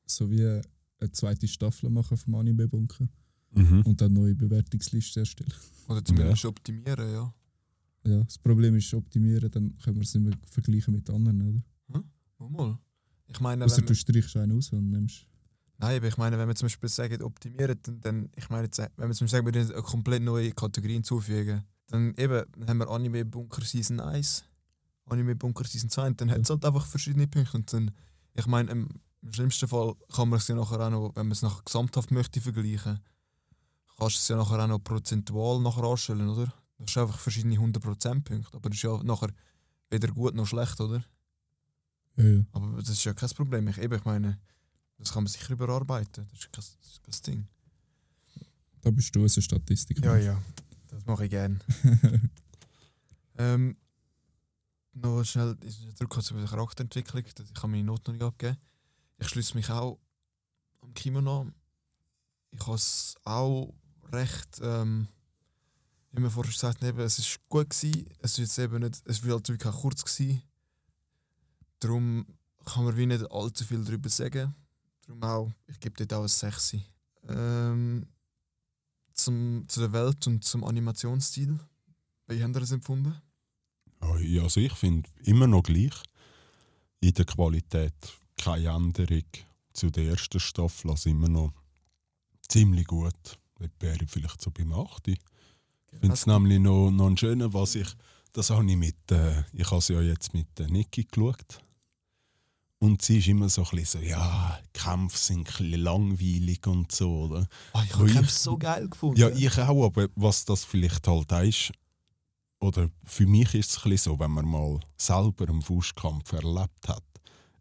so wie eine zweite Staffel machen vom Anime-Bunker
Mhm.
und dann neue Bewertungsliste erstellen.
Oder zumindest optimieren, ja.
Ja, das Problem ist optimieren, dann können wir es nicht mehr vergleichen mit anderen, oder?
Oh, mal. Ich meine,
Außer
wenn
du streichst einen aus und nimmst.
Nein, aber ich meine, wenn wir zum Beispiel sagen, optimieren, dann, dann ich meine, jetzt, wenn wir zum Beispiel sagen, wir eine komplett neue Kategorie hinzufügen, dann eben dann haben wir Anime Bunker Season 1, Anime Bunker Season 2 und dann hat es halt einfach verschiedene Punkte. Und dann, ich meine, im, im schlimmsten Fall kann man es ja nachher auch noch, wenn man es nachher gesamthaft möchte vergleichen, kannst du es ja nachher auch noch prozentual nachher anstellen, oder? Das ist einfach verschiedene 100% Punkte, aber das ist ja nachher weder gut noch schlecht, oder?
Ja, ja.
Aber das ist ja kein Problem. Ich, eben, ich meine, das kann man sicher überarbeiten. Das ist kein, das Ding.
Da bist du eine Statistik.
ja. Das mache ich gerne. ähm, noch schnell zurück kurz über die Charakterentwicklung. Ich habe meine Noten noch nicht abgegeben. Ich schließe mich auch am Kimono an. Ich habe es auch recht, ähm, wie wir vorher gesagt haben, es ist gut gewesen. Es ist jetzt eben nicht, es war halt wirklich auch kurz gewesen. Darum kann man wie nicht allzu viel darüber sagen. Darum auch, ich gebe dort auch ein 6. Ähm, zum, zu der Welt und zum Animationsstil. Wie haben ihr das empfunden?
Ja, Also ich finde immer noch gleich. In der Qualität keine Änderung zu der ersten Staffel. Also immer noch ziemlich gut. Dort wäre ich vielleicht so beim 8. Ich finde es nämlich noch, noch ein schöner, was ich. Das habe ich mit. Äh, ich habe es ja jetzt mit äh, Niki geschaut. Und sie ist immer so ein bisschen so, ja, Kämpfe sind ein bisschen langweilig und so, oder?
Oh, ich habe es so geil gefunden.
Ja, ich auch, aber was das vielleicht halt ist, oder für mich ist es ein bisschen so, wenn man mal selber einen Faustkampf erlebt hat.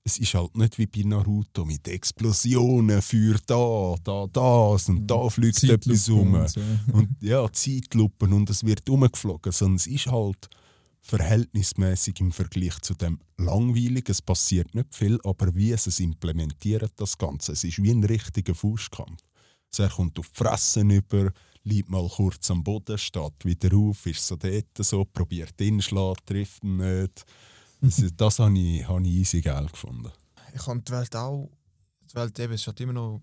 Es ist halt nicht wie bei Naruto mit Explosionen, Feuer da, da, das und da fliegt etwas rum.
und so.
Und ja, Zeitlupen und es wird umgeflogen. Sondern es ist halt verhältnismäßig im Vergleich zu dem langweilig. Es passiert nicht viel, aber wie es es implementiert, das Ganze. Es ist wie ein richtiger Faustkampf. Also er kommt auf die Fresse über, liegt mal kurz am Boden, steht wieder auf, ist so dort so, probiert ihn zu schlagen, trifft ihn nicht. Das, das habe ich, habe ich easy geil gefunden.
Ich habe die Welt auch. Die Welt eben, es hat immer noch.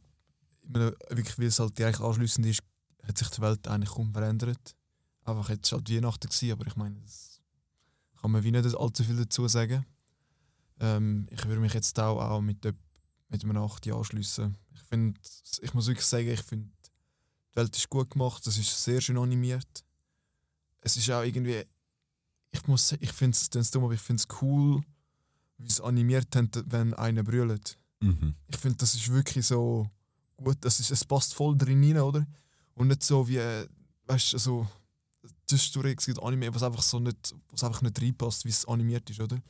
Immer noch wirklich, weil es halt direkt anschliessend ist, hat sich die Welt eigentlich kaum verändert. Einfach jetzt ist halt Weihnachten gewesen, aber ich meine, das kann man wie nicht allzu viel dazu sagen. Ähm, ich würde mich jetzt auch, auch mit, der- mit einem 8 anschliessen. Ich finde, ich muss wirklich sagen, ich finde, die Welt ist gut gemacht, es ist sehr schön animiert. Es ist auch irgendwie, ich muss ich finde es dumm, aber ich finde es cool, wie es animiert haben, wenn einer brüllt.
Mhm.
Ich finde, das ist wirklich so gut, das ist, es passt voll drin rein, oder? Und nicht so wie, äh, weißt du, so zwischendurch es gibt Anime, was einfach so nicht, was einfach nicht reinpasst, wie es animiert ist, oder?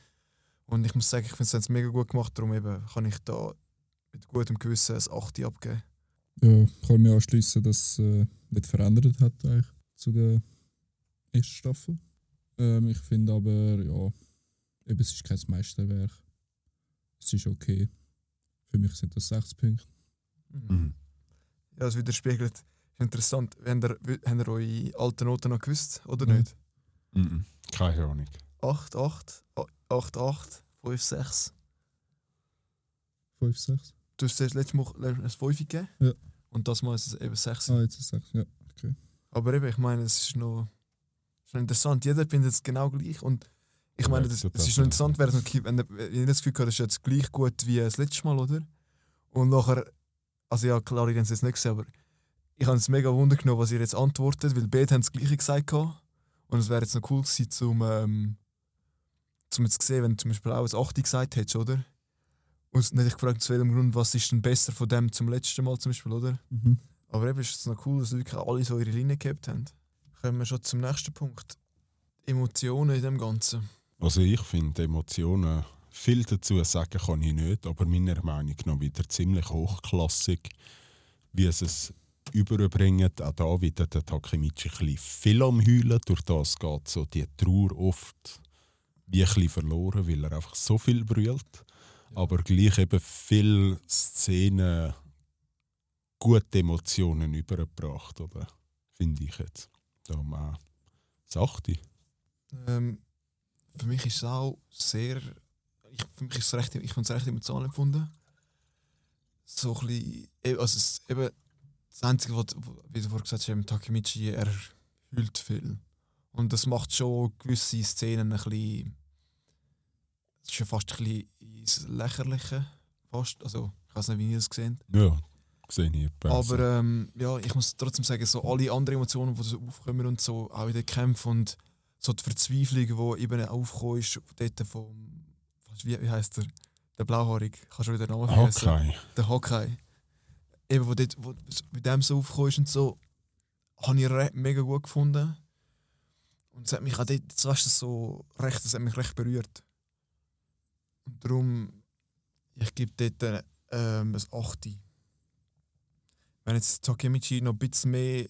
Und ich muss sagen, ich finde es mega gut gemacht, darum eben kann ich da mit gutem Gewissen ein 8 abgeben.
Ja, ich kann mir anschließen, dass es äh, nicht verändert hat eigentlich zu der ersten Staffel. Ähm, ich finde aber, ja, eben, es ist kein Meisterwerk. Es ist okay. Für mich sind das 6 Punkte.
Mhm.
Ja, das widerspiegelt. Ist interessant. Habt ihr, habt ihr eure alten Noten noch gewusst, oder
Ja.
nicht?
Mhm. Keine Ahnung.
8, 8, 8, 8, 5, 6.
5, 6.
Du hast das letzte Mal ein 5 gegeben.
Ja.
Und das Mal ist es eben 6.
Ah, jetzt ist 6, ja.
Aber eben, ich meine, es ist noch, ist noch interessant. Jeder findet es genau gleich. Und ich meine,
Ja,
es ist noch interessant, wäre es noch, wenn, ihr das Gefühl habt, das ist jetzt gleich gut wie das letzte Mal, oder? Und nachher, also ja, klar, ihr habt es jetzt nicht gesehen, aber ich habe es mega Wunder genommen, was ihr jetzt antwortet, weil beide haben das Gleiche gesagt. Und es wäre jetzt noch cool gewesen, zum, ähm, zum jetzt zu sehen, wenn du zum Beispiel auch ein 8 gesagt hättest, oder? Und dann hätte ich gefragt, zu welchem Grund, was ist denn besser von dem zum letzten Mal zum Beispiel, oder?
Mhm.
Aber eben ist es noch cool, dass wirklich alle so ihre Linie gehabt haben. Kommen wir schon zum nächsten Punkt. Emotionen in dem Ganzen.
Also ich finde Emotionen, viel dazu sagen kann ich nicht, aber meiner Meinung nach wieder ziemlich hochklassig, wie es es überbringt. Auch da wieder der Takemichi ein bisschen viel am Heulen, durch das geht so die Trauer oft wie ein bisschen verloren, weil er einfach so viel brüllt. Aber gleich eben viele Szenen gute Emotionen übergebracht, oder? Finde ich jetzt. Da mal Sachte.
Ähm, für mich ist es auch sehr. Ich, für mich ist es recht, ich fand es recht emotional empfunden. So ein bisschen. eh, Also es, eben, das Einzige, was, wie du vorhin gesagt hast, Takemichi, er hüllt viel. Und das macht schon gewisse Szenen ein bisschen. Es ist schon fast ein bisschen ins Lächerliche. fast. Also, ich weiß nicht, wie ihr das gesehen
Ja, sehe ich etwa.
Aber ähm, ja, ich muss trotzdem sagen, so alle anderen Emotionen, die so aufkommen und so, auch in den Kämpfen und so die Verzweiflung, die eben aufgekommen ist, dort vom, wie, wie heisst der? Der Blauhaarig, kannst du wieder den Namen vergessen? Der Hawkeye. Eben, wo, dort, wo bei dem so aufgekommen ist und so, habe ich re- mega gut gefunden. Und es hat mich auch dort, das weißt du, so recht, das hat mich recht berührt. Und darum, ich gebe dort ähm, ein 8. Wenn jetzt Takemichi noch ein bisschen mehr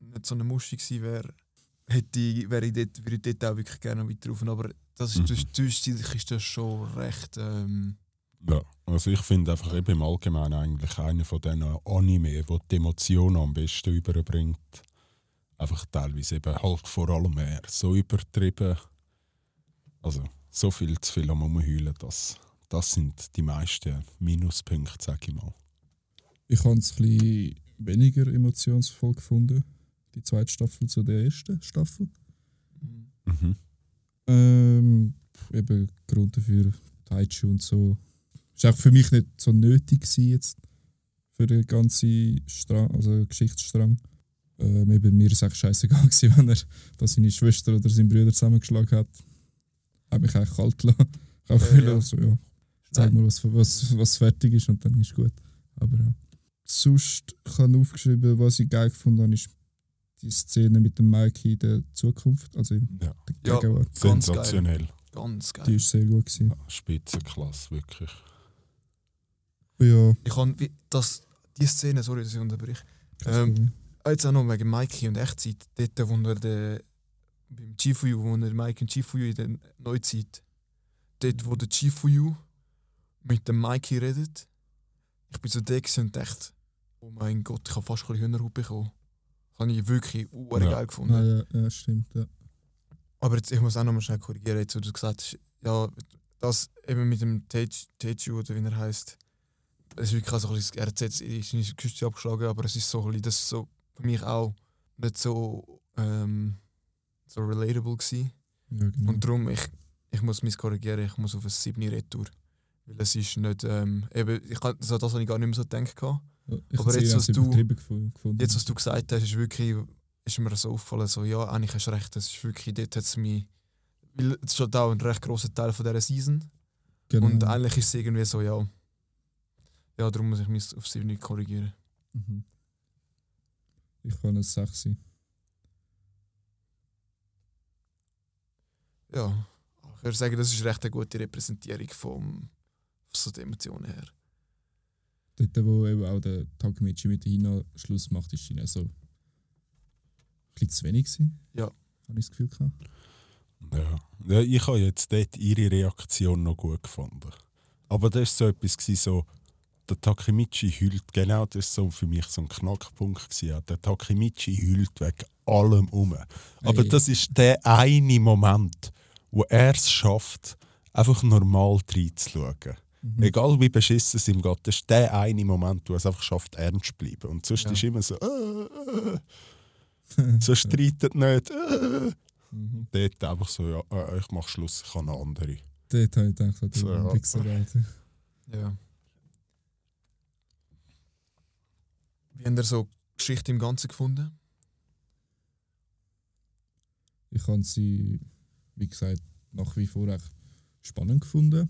nicht so eine Muschi gewesen wäre, hätte ich, wäre ich dort, würde ich dort auch wirklich gerne weiter rauf. Aber das ist,
Mhm.
durchschnittlich ist das schon recht. Ähm,
Ja, also ich finde einfach eben im Allgemeinen eigentlich einer von diesen Anime, wo die Emotionen am besten überbringt. Einfach teilweise eben halt vor allem mehr so übertrieben. Also so viel zu viel am Umheulen, das, das sind die meisten Minuspunkte, sag ich mal.
Ich habe es ein bisschen weniger emotionsvoll gefunden, die zweite Staffel zu der ersten Staffel.
Mhm.
Ähm, eben Grund dafür, Taichu und so. Ist auch für mich nicht so nötig gewesen jetzt für den ganzen Strang, also Geschichtsstrang. Ähm, eben, mir ist eigentlich scheißegal gewesen, wenn er da seine Schwester oder seinen Bruder zusammengeschlagen hat. Habe mich eigentlich kalt gelassen. Ich habe
Ja,
gefühlt,
ja.
also, ja, zeig mir, was, was, was fertig ist und dann ist gut. Aber ja. Sonst ich habe aufgeschrieben, was ich geil gefunden habe, ist die Szene mit dem Mikey in der Zukunft, also in
Ja.
der
Ja.
Gegenwart.
Geil.
Sensationell.
ganz geil.
Die ist sehr gut gewesen.
Spitzenklasse, wirklich.
Ja,
Ich kann wie- das, die Szene, sorry, dass ich unterbrich.
kein
Ähm,
Problem.
Jetzt auch noch wegen Mikey und Echtzeit. Dort, wo er den, beim Chifuyu, wo er Mikey und Chifuyu in der Neuzeit, dort, wo der Chifuyu mit dem Mikey redet, ich bin so da gewesen und dachte, oh mein Gott, ich habe fast ein bisschen Hühnerhaut bekommen. Das habe ich wirklich uh,
Ja.
geil gefunden.
Ja, ja, ja, stimmt. Ja.
Aber jetzt, ich muss auch noch mal schnell korrigieren, jetzt, wo du gesagt hast, ja, das eben mit dem Teiju oder wie er heißt, es ist wirklich also ein bisschen, er hat jetzt seine Küste abgeschlagen, aber es ist so ein bisschen, das ist so für mich auch nicht so, ähm, so relatable gewesen.
Ja, genau.
Und darum, ich, ich muss mich korrigieren, ich muss auf ein 7 Retour. Weil es ist nicht, ähm, eben, ich kann, also das habe ich gar nicht mehr so gedacht.
Ja,
aber jetzt,
eher
was du-
gefunden.
Jetzt, was du gesagt hast, ist wirklich, ist mir so aufgefallen, so, ja, eigentlich hast du recht, das ist wirklich, dort hat es mich, weil es ist schon auch ein recht grosser Teil von dieser Season.
genau.
Und eigentlich ist es irgendwie so, ja, ja, darum muss ich mich auf 7 korrigieren.
Mhm. Ich kann es 6 sein.
Ja, ich würde sagen, das ist recht eine gute Repräsentierung vom, von so den Emotionen her.
Dort, wo eben auch der Takemichi mit der Hina Schluss macht, ist ihnen so ein bisschen zu wenig gewesen.
Ja.
Habe ich das Gefühl gehabt.
Ja. ja, ich habe jetzt dort ihre Reaktion noch gut gefunden. Aber das war so etwas, gewesen, so, der Takemichi heult, genau das war so für mich so ein Knackpunkt. Gewesen. Der Takemichi heult wegen allem um. Aber
Ey.
das ist der eine Moment, wo er es schafft, einfach normal reinzuschauen.
Mhm.
Egal wie beschissen es ihm geht, das ist der eine Moment, wo er es einfach schafft, ernst zu bleiben. Und sonst
Ja.
ist immer so, äh, äh, so streitet nicht. Äh.
Mhm.
Dort einfach so, ja, äh, ich mache Schluss, ich habe eine andere.
Dort habe ich gedacht, so,
ja.
Alter.
Ja. Wie habt ihr so Geschichte im Ganzen gefunden?
Ich habe sie, wie gesagt, nach wie vor echt spannend gefunden.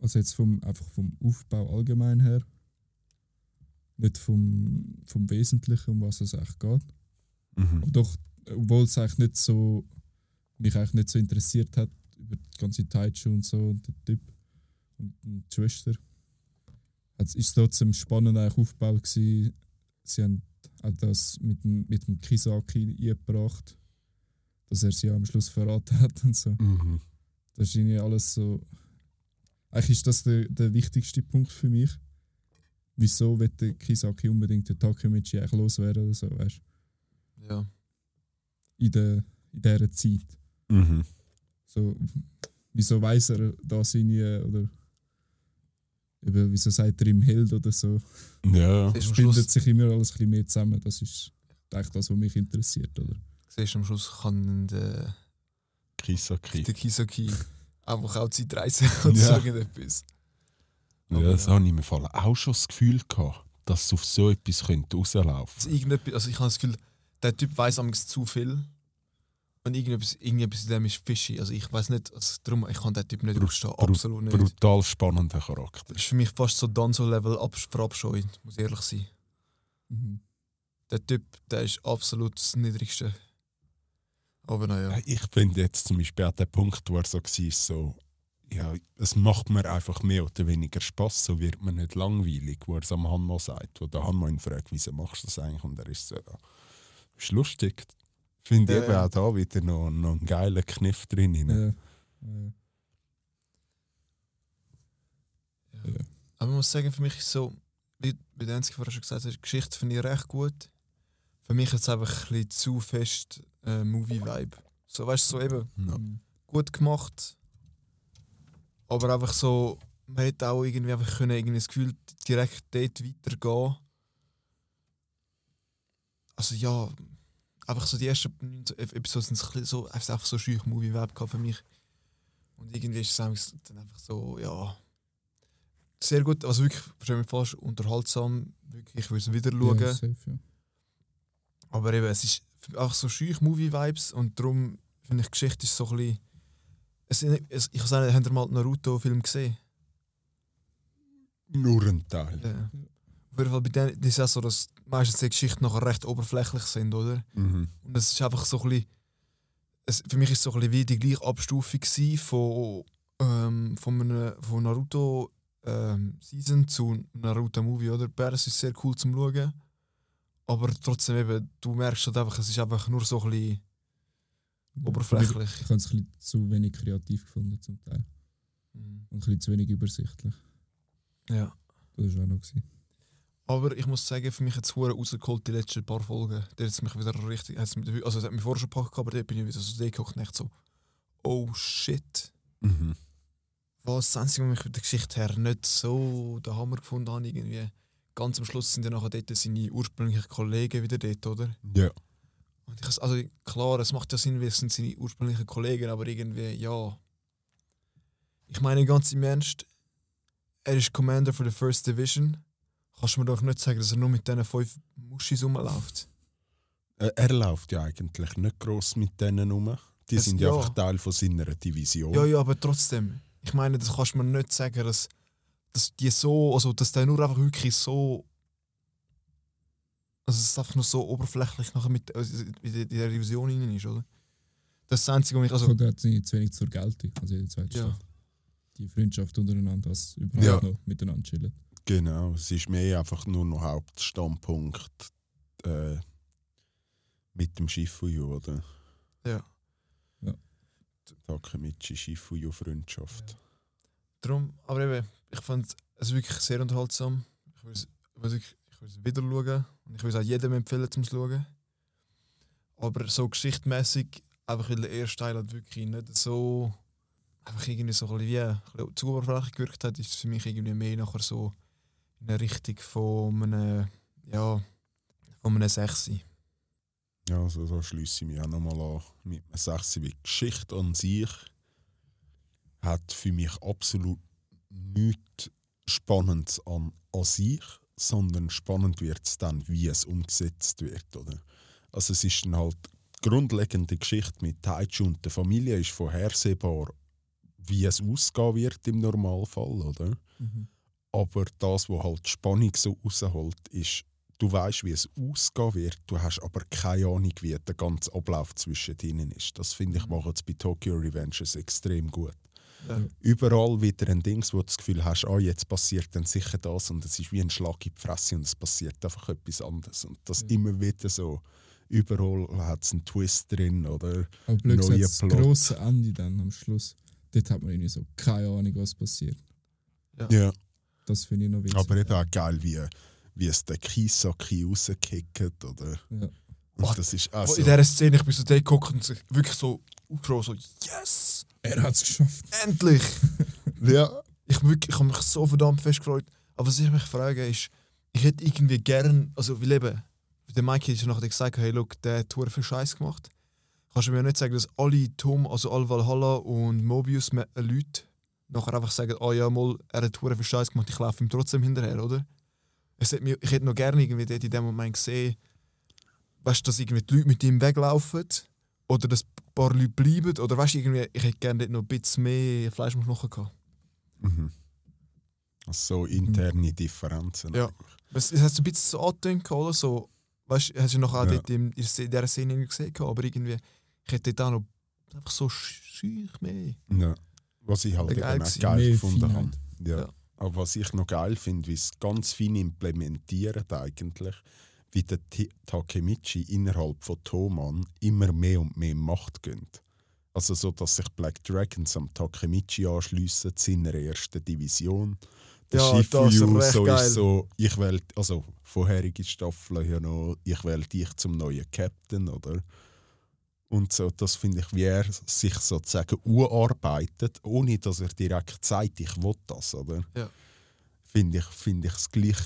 Also jetzt vom, einfach vom Aufbau allgemein her. Nicht vom, vom Wesentlichen, um was es eigentlich geht.
Mhm.
Aber doch, obwohl es eigentlich nicht so, mich eigentlich nicht so interessiert hat, über die ganze Taichu und so und der Typ und, und die Schwester, es ist trotzdem spannend eigentlich aufgebaut gewesen. Sie haben auch das mit dem, mit dem Kisaki eingebracht, dass er sie am Schluss verraten hat und so.
Mhm.
Das ist irgendwie alles so. Eigentlich ist das der, der wichtigste Punkt für mich. Wieso wird der Kisaki unbedingt den Takemichi eigentlich loswerden oder so, weißt
Ja.
in, der, in dieser Zeit.
Mhm.
So, wieso weiß er da seine oder eben, wieso sagt er ihm Held oder so?
Ja,
Es
am
bindet sich immer alles ein bisschen mehr zusammen. Das ist eigentlich das, was mich interessiert, oder?
siehst, am Schluss kann der,
Kisaki.
der Kisaki einfach auch Zeitreise oder
Ja.
so irgendetwas.
Ja,
Aber
das
ja.
habe ich mir vor allem auch schon das Gefühl gehabt, dass es auf so etwas könnte rauslaufen
irgendetwas, also ich habe das Gefühl, der Typ weiß amigs zu viel. Und irgendetwas, irgendetwas in dem ist fishy. Also ich weiß nicht, also darum, ich kann den Typ nicht
bru-
Absolut nicht.
Brutal spannender Charakter.
Das ist für mich fast so Danzo-Level ab- verabscheuen, muss ich ehrlich sein.
Mhm.
Der Typ, der ist absolut das Niedrigste. Aber naja.
Ich finde jetzt zum Beispiel auch der Punkt, wo er so war, so, ja, es macht mir einfach mehr oder weniger Spaß, so wird man nicht langweilig, wo er es am Hanno sagt, wo der Hanno ihn fragt, wieso machst du das eigentlich? Und er ist so, ja, ist lustig. Finde ich eben
ja.
auch da wieder noch, noch einen geilen Kniff drin.
Ja.
rein.
Ja.
Ja. Aber ich muss sagen, für mich ist so, wie, wie der Einzige vorher schon gesagt hat, die Geschichte finde ich recht gut. Für mich ist es einfach ein bisschen zu fest äh, Movie-Vibe. So, weißt du, so eben
Ja.
Gut gemacht. Aber einfach so, man hätte auch irgendwie einfach können, irgendwie das Gefühl, direkt dort weitergehen. Also ja, einfach so die ersten 19 Ep- Episoden sind so, einfach so schüch Movie-Vibe gehabt für mich. Und irgendwie ist es einfach dann einfach so, ja, sehr gut, also wirklich, verstehe mich falsch, unterhaltsam, wirklich, ich will es wieder schauen.
Ja, safe, ja.
Aber eben, es ist einfach so schüch Movie-Vibes und darum finde ich, die Geschichte ist so ein bisschen. Es, es, ich weiß nicht, habt ihr mal den Naruto-Film gesehen?
Nur ein Teil.
Ja. Auf jeden Fall bei denen das ist auch so, dass meistens die Geschichten nachher recht oberflächlich sind, oder?
Mhm.
Und es ist einfach so ein bisschen. Es, für mich ist es so ein bisschen wie die gleiche Abstufung von, ähm, von, einem, von Naruto ähm, Season zu Naruto Movie, oder? Beides ist sehr cool zum Schauen. Aber trotzdem eben, du merkst halt einfach, es ist einfach nur so ein bisschen oberflächlich.
Ich habe es ein bisschen zu wenig kreativ gefunden zum Teil.
Mhm.
Und ein bisschen zu wenig übersichtlich.
Ja.
Das war auch noch. Gewesen.
Aber ich muss sagen, für mich hat es rausgeholt, die letzten paar Folgen. Der hat mich wieder richtig. hat's mich- Also, es hat mich vorher schon gepackt, aber dort bin ich wieder so geguckt und echt so, oh shit.
Mhm.
Was das Einzige, was mich von der Geschichte her nicht so den Hammer gefunden habe, irgendwie. Ganz am Schluss sind ja nachher dort seine ursprünglichen Kollegen wieder dort, oder?
Ja.
Und ich, also klar, es macht ja Sinn, es sind seine ursprünglichen Kollegen, aber irgendwie, ja. Ich meine ganz im Ernst, er ist Commander für die First Division. Kannst du mir doch nicht sagen, dass er nur mit diesen fünf Muschis rumläuft?
Äh, Er läuft ja eigentlich nicht gross mit denen um. Die
Es-
sind ja
ja.
einfach Teil von seiner Division.
Ja, ja, aber trotzdem. Ich meine, das kannst du mir nicht sagen, dass, dass die so, also dass der nur einfach wirklich so. Also dass es einfach nur so oberflächlich nachher mit also, in der- in der Revision rein ist, oder? Das ist das Einzige, was mich. Also,
hat sie zu wenig zur Geltung, also in der zweiten
Ja.
Die Freundschaft untereinander, sie überhaupt
Ja.
noch miteinander chillen.
Genau, es ist mehr einfach nur noch Hauptstandpunkt äh, mit dem Shifuyu, oder?
Ja.
Ja.
Takemichi Shifuyu-Freundschaft.
Darum, aber eben, ich fand es wirklich sehr unterhaltsam. Ich will es ich es wieder schauen. Und ich will es auch jedem empfehlen zum Schauen. Aber so geschichtmäßig, einfach weil der erste Teil halt wirklich nicht so. einfach irgendwie so ein bisschen wie ein bisschen zu oberflächlich gewirkt hat, ist es für mich irgendwie mehr nachher so in eine Richtung von einem. ja. von einem Sechsi.
Ja, also da schließe ich mich auch nochmal an mit einem 6. Wie die Geschichte an sich hat für mich absolut nichts Spannendes an, an sich, sondern spannend wird es dann, wie es umgesetzt wird. Oder? Also es ist dann halt die grundlegende Geschichte mit Taichu und der Familie ist vorhersehbar, wie es ausgehen wird im Normalfall. Oder? Aber das, was halt die Spannung so rausholt, ist, du weißt, wie es ausgehen wird, du hast aber keine Ahnung, wie der ganze Ablauf zwischen ihnen ist. Das finde ich macht es bei Tokyo Revengers extrem gut.
Ja.
Überall wieder ein Ding, wo du das Gefühl hast, ah, jetzt passiert dann sicher das und es ist wie ein Schlag in die Fresse und es passiert einfach etwas anderes. Und das
Ja.
immer wieder so. Überall hat es einen Twist drin, oder?
Aber blöd
Neue
das
Plot.
grosse Ende dann am Schluss, dort hat man irgendwie so keine Ahnung, was passiert.
Ja.
Das finde ich noch witzig.
Aber eben auch geil, wie, wie es der Kisaki rauskickt, oder?
Ja.
Und das ist also,
In dieser Szene, ich bin so da geguckt und so- wirklich so aufgerollt, so «Yes!
Er hat es geschafft.
Endlich!»
ja,
ich, wirklich, ich habe mich so verdammt fest gefreut. Aber was ich mich frage ist, ich hätte irgendwie gern, also weil eben, der Mikey hat ja nachher gesagt, hey, look, der hat verdammt viel Scheiß gemacht. Ich kannst du mir nicht sagen, dass alle Tom, also alle Valhalla und Mobius Leute nachher einfach sagen, oh ja, mal, er hat hure viel Scheiß gemacht, ich laufe ihm trotzdem hinterher, oder? Es hat mir, ich hätte noch gerne irgendwie dort in dem Moment gesehen, weißt du, dass irgendwie die Leute mit ihm weglaufen oder dass ein paar Leute bleiben oder weißt du, irgendwie, ich hätte gerne dort noch ein bisschen mehr Fleisch am Knochen gehabt.
Mhm. Also so interne Differenzen.
Ja. Es, es hat so ein bisschen so angetönt, oder? So, weißt du, hast du noch auch
Ja.
dort in, in dieser Szene gesehen, aber irgendwie, ich hätte dort auch noch einfach so schüch mehr.
Ja. Was ich halt
geil
auch geil gefunden habe. Ja.
Ja.
Aber was ich noch geil finde, wie es ganz fein implementiert eigentlich, wie der Ti- Takemichi innerhalb von Toman immer mehr und mehr Macht gönnt. Also so, dass sich Black Dragons am Takemichi anschliessen zu seiner ersten Division. Der
Ja, das
Shifuyu so
geil.
ist so, ich wähle, also vorherige Staffeln ja noch, ich wähle dich zum neuen Captain, oder? Und so, das finde ich, wie er sich sozusagen urarbeitet, ohne dass er direkt sagt, ich will das, oder?
Ja.
Finde ich, finde ich es gleich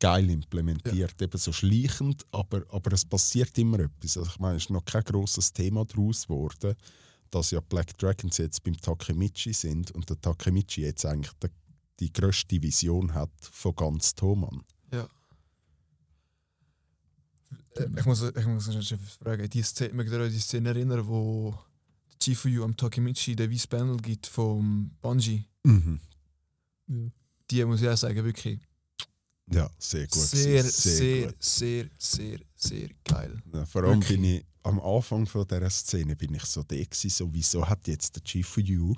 geil implementiert, eben so schleichend, aber, aber es passiert immer etwas. Also ich meine, es ist noch kein grosses Thema daraus geworden, dass ja Black Dragons jetzt beim Takemichi sind und der Takemichi jetzt eigentlich die, die grösste Vision hat von ganz Thoman.
Ich muss, ich muss noch fragen, die Szene, mag ihr euch die Szene erinnern, wo Chifuyu am Takemichi den weißen Panel gibt vom Bungie?
Mhm.
Ja.
Die muss ich auch sagen, wirklich
Ja, sehr gut.
sehr,
gewesen,
sehr,
gut.
sehr, sehr, sehr geil.
Ja, vor allem
Wirklich.
bin ich am Anfang von dieser Szene bin ich so der gewesen, so wieso hat jetzt der Chief of You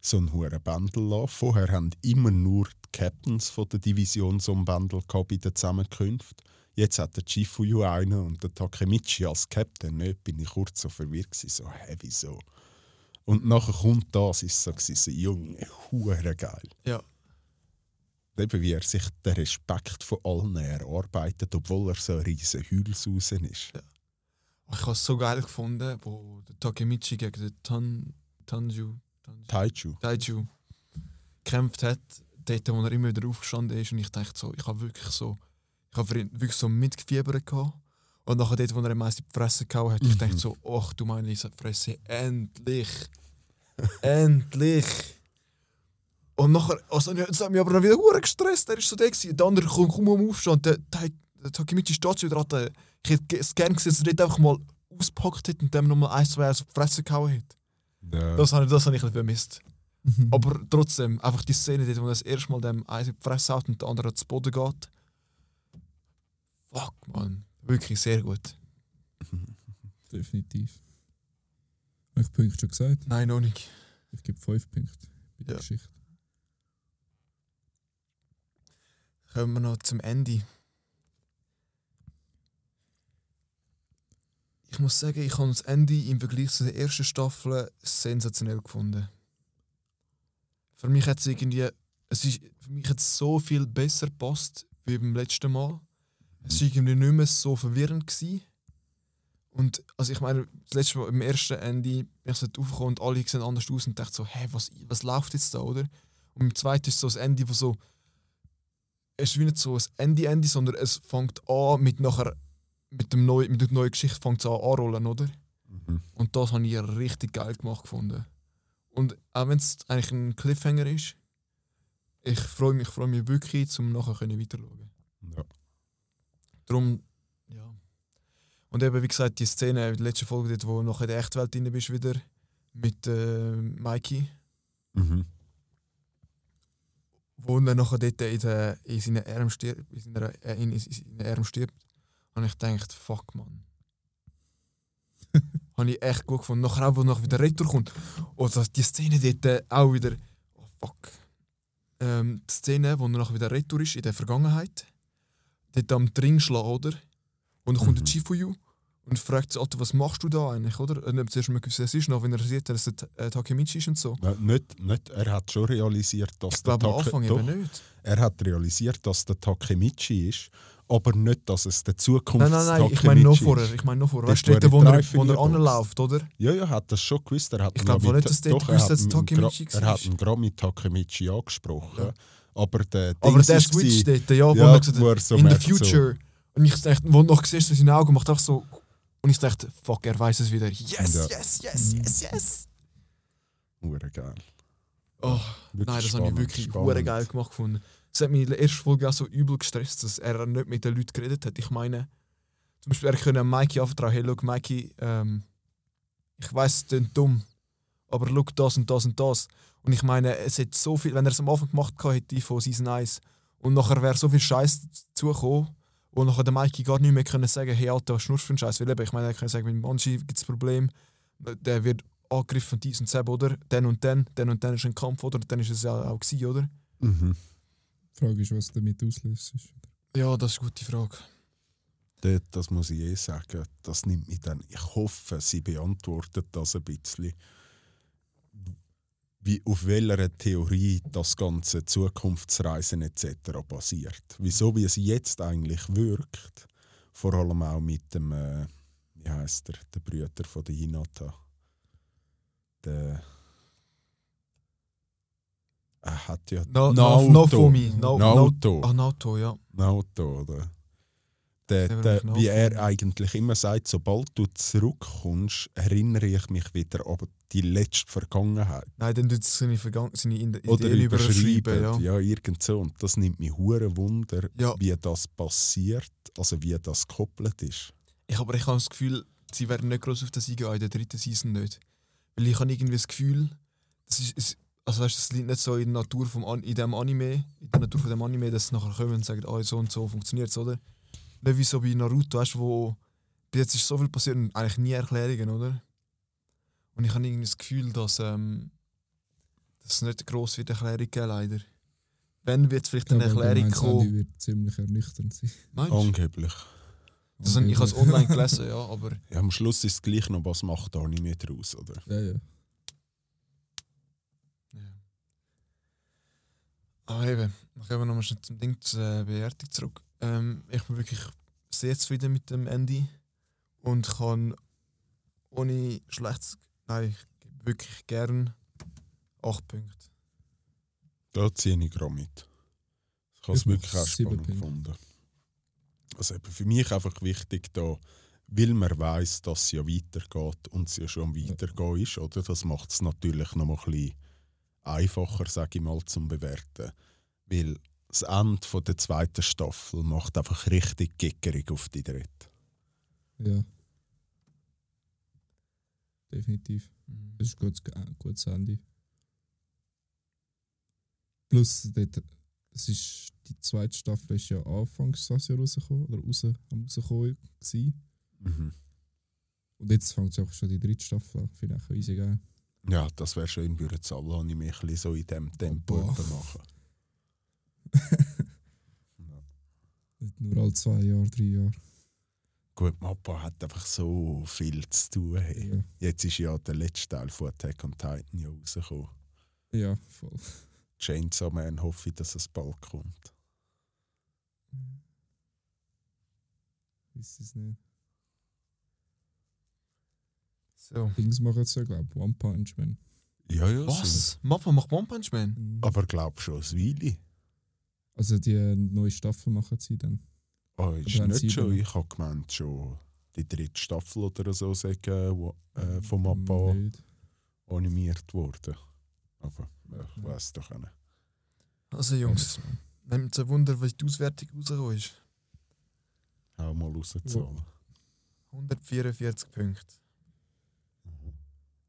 so einen hohen Bändel lassen. Vorher haben immer nur die Captains von der Division so einen Bändel gehabt bei den Zusammenkünften. Jetzt hat der You einen und der Takemichi als Captain nicht. Bin ich kurz so verwirrt gewesen, so hä, wieso? Und nachher kommt das, ist so gewesen, so Junge, hure geil.
Ja.
Eben wie er sich den Respekt von allen erarbeitet, obwohl er so ein riesen Heulsausen ist.
Ich habe es so geil gefunden, wo der Takemichi gegen den Tan, Tanju, Tanju
Taiju.
Taiju gekämpft hat, dort, wo er immer wieder aufgestanden ist. Und ich dachte so, ich habe wirklich so, ich habe wirklich so mitgefiebert gehabt. Und nachher dort, wo er am meisten die Fresse gehauen hat, ich
Mhm.
dachte so, ach du meine Fresse, endlich! endlich! Und nachher, also, das hat mich aber dann wieder hure gestresst. Er ist so der gewesen. Der andere kommt kaum am Aufstand. Der, der, der Takemichi steht schon wieder. Ich hätte es gerne gesehen, dass er dort einfach mal auspackt hat und dem nochmal ein, zwei auf die Fresse gehauen hat.
Ja.
Das habe ich, das habe ich ein vermisst.
Mhm.
Aber trotzdem, einfach die Szene, dort, wo er das erste Mal dem Eis in die Fresse haut und der andere zu Boden geht. Fuck, man. Wirklich sehr gut.
Definitiv. Wie viele Punkte schon gesagt?
Nein, noch nicht.
Ich gebe fünf Punkte bei der
Ja.
Geschichte.
Kommen wir noch zum Ende. Ich muss sagen, ich habe das Ende im Vergleich zu der ersten Staffel sensationell gefunden. Für mich hat es irgendwie, es ist, für mich hat es so viel besser gepasst wie beim letzten Mal. Es war irgendwie nicht mehr so verwirrend gewesen. Und also ich meine, das letzte Mal im ersten Ende bin ich so aufgekommen und alle sehen anders aus und dachte so, hä, was, was läuft jetzt da, oder? Und im zweiten ist so das Ende, wo so es ist wie nicht so ein Ende-Ende, sondern es fängt an mit nachher mit, dem neu, mit der neuen Geschichte fängt es an anrollen, oder?
Mhm.
Und das habe ich richtig geil gemacht gefunden. Und auch wenn es eigentlich ein Cliffhanger ist, ich freue mich, freue mich wirklich, zum nachher können weiterschauen.
Ja.
Darum, ja. Und eben, wie gesagt, die Szene in der letzten Folge, dort, wo du noch in der Echtwelt drin bist, wieder mit äh, Mikey,
Mhm.
wo er nachher dort in, der, in seinen Arm stirbt, in seiner, äh, in, in Arm stirbt, habe ich gedacht, fuck man. habe ich echt gut gefunden. Nachher auch, wo noch wieder Retour kommt. Oder die Szene dort äh, auch wieder, oh fuck. Ähm, die Szene, wo er nachher wieder Retour ist in der Vergangenheit, dort am Dring schlagen, oder? Und dann kommt
Mhm.
der Chifuyu und fragt Alter, was machst du da eigentlich, oder? Und dann zuerst mal gewusst, es ist, noch, wenn er sieht, dass es der äh, Takemichi ist und so.
Ja, nicht, nicht, er hat schon realisiert, dass
Ich glaube am
Take-
Anfang
doch,
eben nicht.
Er hat realisiert, dass der Takemichi ist, aber nicht, dass es der Zukunft
Nein, nein, nein, ich meine noch vorher. Ich meine noch vorher. Weißt du,
Dort, wo er
wo er anläuft, oder?
Ja, ja, hat das schon gewusst. Er hat
Ich glaube nicht, dass
doch,
gewusst,
er hat
dass Takemichi
gra- Er hat ihn gerade mit Takemichi angesprochen.
Ja.
Aber der
Aber
Dings
der Switch dort, ja, wo
ja,
gesagt
wo so
in the
merkt, so-
future. Und ich dachte, wo du noch siehst, dass seine Augen macht, einfach so, Und ich dachte, fuck, er weiß es wieder. Yes,
Ja.
yes, yes, yes, yes.
Hure geil.
Oh,
Wirklich
nein, das habe ich
spannend,
wirklich
spannend.
hure geil gemacht gefunden. Das hat mich in der ersten Folge auch so übel gestresst, dass er nicht mit den Leuten geredet hat. Ich meine, zum Beispiel, er könnte Mikey anvertrauen, hey, look, Mikey, ähm, ich weiß, es klingt dumm, aber look das und das und das. Und ich meine, es hat so viel, wenn er es am Anfang gemacht hätte von Season 1 und nachher wäre so viel Scheiß zugekommen und nachher der Mikey gar nicht mehr können sagen, hey Alter, was schnurst für einen Scheiß? Weil eben, ich meine, er kann sagen, mit Manji gibt es ein Problem, der wird angegriffen von dies und Seb, oder? Dann und dann, dann und dann ist ein Kampf, oder? Dann ist es ja auch gewesen, oder?
Mhm.
Die Frage ist, was damit auslöst. ist.
Ja, das ist eine gute Frage.
Dort, das muss ich eh sagen, das nimmt mich dann. Ich hoffe, sie beantwortet das ein bisschen. Wie, auf welcher Theorie das ganze Zukunftsreisen etc. basiert. Wieso, wie es jetzt eigentlich wirkt, vor allem auch mit dem, äh, wie heißt der, der Brüder von der Hinata. Der. Er hat ja.
No, no,
Naoto.
no. No,
Naoto.
No, ah, Naoto, ja.
Auto, oder? Der,
Der
wie er eigentlich immer sagt, sobald du zurückkommst, erinnere ich mich wieder an die letzte Vergangenheit.
Nein, dann tut es seine, Vergangen seine Ide-
Oder
Ideen
überschreiben.
Ja.
Ja. irgend so. Und das nimmt mich hure Wunder,
Ja.
wie das passiert, also wie das gekoppelt ist.
Ich, aber ich habe das Gefühl, sie werden nicht groß auf das eingehen, in der dritten Season nicht. Weil ich habe irgendwie das Gefühl, das ist, es, also weißt, das liegt nicht so in der Natur vom An in dem Anime, in der Natur von dem Anime, dass sie nachher kommen und sagen, ah, so und so funktioniert es, oder? Nicht wie so bei Naruto, weißt du, wo bis jetzt ist so viel passiert und eigentlich nie Erklärungen, oder? Und ich habe irgendwie das Gefühl, dass ähm, dass es nicht gross wird Erklärung geben, leider. Wenn wird es vielleicht
Ich
eine
glaube,
Erklärung
das
kommen.
wird ziemlich ernüchternd sein.
Meinst?
Angeblich.
Das habe ich habe es online gelesen, ja, aber
Ja, am Schluss ist es gleich noch, was macht der Anime draus, oder?
Ja, ja.
Aber eben, dann kommen wir nochmal schnell zum Ding zur äh, Bewertung zurück. Ähm, ich bin wirklich sehr zufrieden mit dem Ende und kann ohne schlechtes, nein, ich gebe wirklich gern 8 Punkte.
Da ziehe ich gerade mit. Ich habe es wirklich auch spannend gefunden. Also eben für mich einfach wichtig da, weil man weiß, dass es ja weitergeht und es ja schon am Weitergehen ist, oder? Das macht es natürlich noch mal ein bisschen einfacher, sage ich mal, zum Bewerten. Weil das Ende von der zweiten Staffel macht einfach richtig geckerig auf die dritte.
Ja. Definitiv. Das ist ein gutes, ein gutes Ende. Plus, es ist, die zweite Staffel ist ja anfangs das Jahr rausgekommen, oder raus, am rausgekommen gewesen.
Mhm.
Und jetzt fängt auch schon die dritte Staffel an. Finde ich auch easy geil.
Ja, das wäre schön, würden es alle Anime ein bisschen so in dem Tempo machen.
Nicht nur alle zwei Jahre, drei Jahre.
Gut, Mappa hat einfach so viel zu tun. Hey.
Ja,
Jetzt ist ja der letzte Teil von Attack on Titan ja rausgekommen.
ja voll.
Chainsaw Man hoffe ich, dass es bald kommt.
Ist es nicht.
So.
Dings machen jetzt ja, glaube ich, One Punch Man.
Ja, ja.
Was? Mappa macht One Punch Man?
Mhm.
Aber glaub schon, ein Weile.
Also die äh, neue Staffel machen sie dann.
Oh, ist
sie
nicht schon. Ich habe gemeint, schon die dritte Staffel oder so sagen, wo, äh, von Mappa
Nicht.
animiert wurde. Aber ja, ich weiß doch nicht.
Also Jungs, nehmt es ein Wunder, wie die Auswertung rausgekommen ist.
Hau mal rauszahlen.
144 Punkte.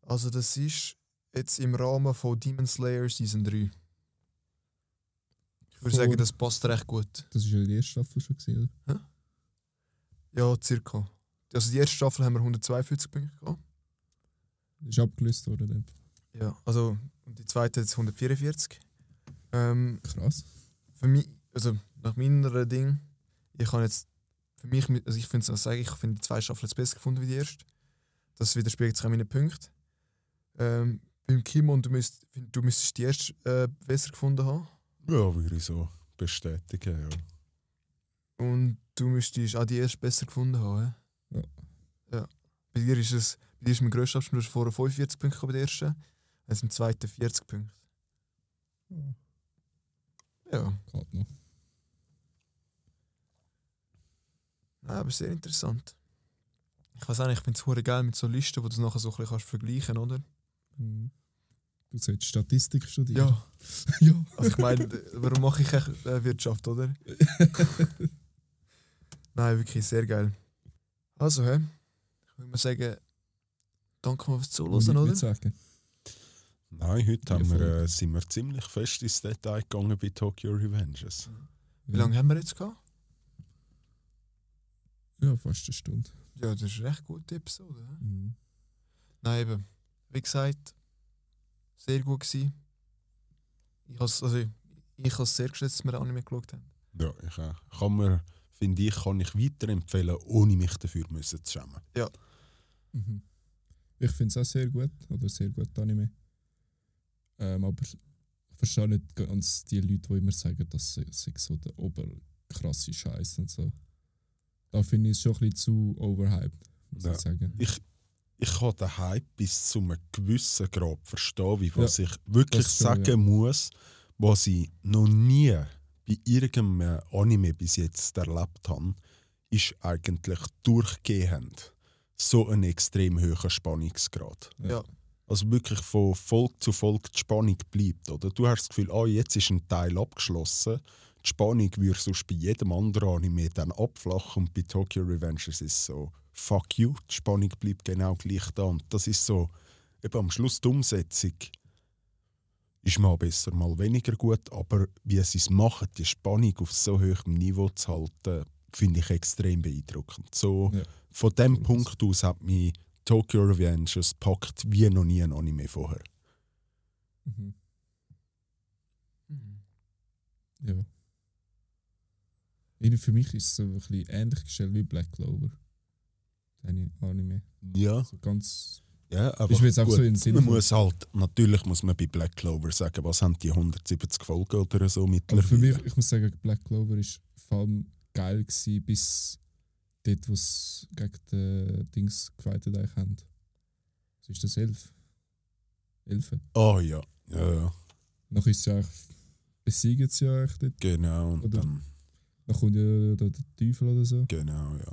Also das ist jetzt im Rahmen von Demon Slayer Season 3. Ich würde sagen, das passt recht gut.
Das war ja die erste Staffel schon, gewesen, oder?
Ja, circa. Also die erste Staffel haben wir 142 Punkte gehabt.
Ist abgelöst worden. dann.
Ja, also und die zweite jetzt 144. Ähm,
Krass.
für mich, also nach meiner Ding, ich kann jetzt für mich, mit- also ich finde es sagen, ich finde die zwei Staffeln jetzt besser gefunden wie die erste. Das widerspiegelt sich auch meinen Punkten. Ähm, beim Kimon, du, müsst, du müsstest die erste äh, besser gefunden haben.
Ja, würde ich so bestätigen. Ja.
Und du müsstest auch die erste besser gefunden haben.
Ja.
ja. Bei dir ist es, bei dir ist mein grösster Abstand, du hast vorher 45 Punkte gehabt bei der ersten, jetzt im zweiten 40 Punkte.
Ja.
Ja,
Geht noch.
Nein, aber sehr interessant. Ich weiß auch nicht, ich finde es geil mit so Listen, wo du es nachher so ein bisschen kannst vergleichen oder?
Mhm. Du solltest Statistik studieren.
Ja.
ja.
Also ich meine, warum mache ich echt äh, Wirtschaft, oder? Nein, wirklich sehr geil. Also, hä? Ich würde mal sagen, danke mal fürs Zuhören, oder?
sagen.
Nein, heute haben wir, äh, sind wir ziemlich fest ins Detail gegangen bei Tokyo Revengers.
Wie lange haben wir jetzt gehabt?
Ja, fast eine Stunde.
Ja, das ist eine recht gute Episode. hä?
Mhm.
Nein, eben. Wie gesagt, sehr gut gewesen. Ich has, also, ich habe es sehr geschätzt, dass wir Anime geschaut haben.
Ja, ich auch. Kann mir, finde ich, kann ich weiterempfehlen, ohne mich dafür müssen zu schämen.
Mhm. Ich finde es auch sehr gut, oder sehr gut Anime. Ähm, aber ich verstehe nicht ganz die Leute, die immer sagen, dass es sei so der oberkrasse Scheiß und so. Da finde ich es schon ein bisschen zu overhyped, muss
Ja.
ich sagen.
Ich, ich kann den Hype bis zu einem gewissen Grad verstehen, wie was ich
das
wirklich sagen
ja.
muss, was ich noch nie bei irgendeinem Anime bis jetzt erlebt habe, ist eigentlich durchgehend so ein extrem hoher Spannungsgrad.
Ja.
Ja.
Also wirklich von Folge zu Folge die Spannung bleibt. Oder? Du hast das Gefühl, ah, jetzt ist ein Teil abgeschlossen. Die Spannung würde sonst bei jedem anderen Anime dann abflachen und bei Tokyo Revengers ist es so, fuck you, die Spannung bleibt genau gleich da. Und das ist so, eben am Schluss die Umsetzung ist mal besser, mal weniger gut, aber wie sie es machen, die Spannung auf so hohem Niveau zu halten, finde ich extrem beeindruckend. So,
Ja.
Von dem
ist
Punkt aus hat mich Tokyo Revengers packt wie noch nie ein Anime vorher.
Mhm.
Mhm.
Ja. Für mich ist es so ein bisschen ähnlich gestellt wie Black Clover. Anime.
Ja,
So ganz.
ja aber gut,
so in den Sinn
man muss halt, natürlich muss man bei Black Clover sagen, was haben die 170 Folgen oder so
Aber
mittlerweile.
für mich, ich muss sagen, Black Clover ist vor allem geil gewesen, bis dort, wo sie gegen die Dings gefightet haben. Was ist das? Elf? Elfe?
Oh ja, ja, ja,
Nachher ist sie eigentlich besiegen sie ja eigentlich dort.
genau. Und
Oder-
dann,
Dann kommt ja der, der Teufel oder so.
genau, ja.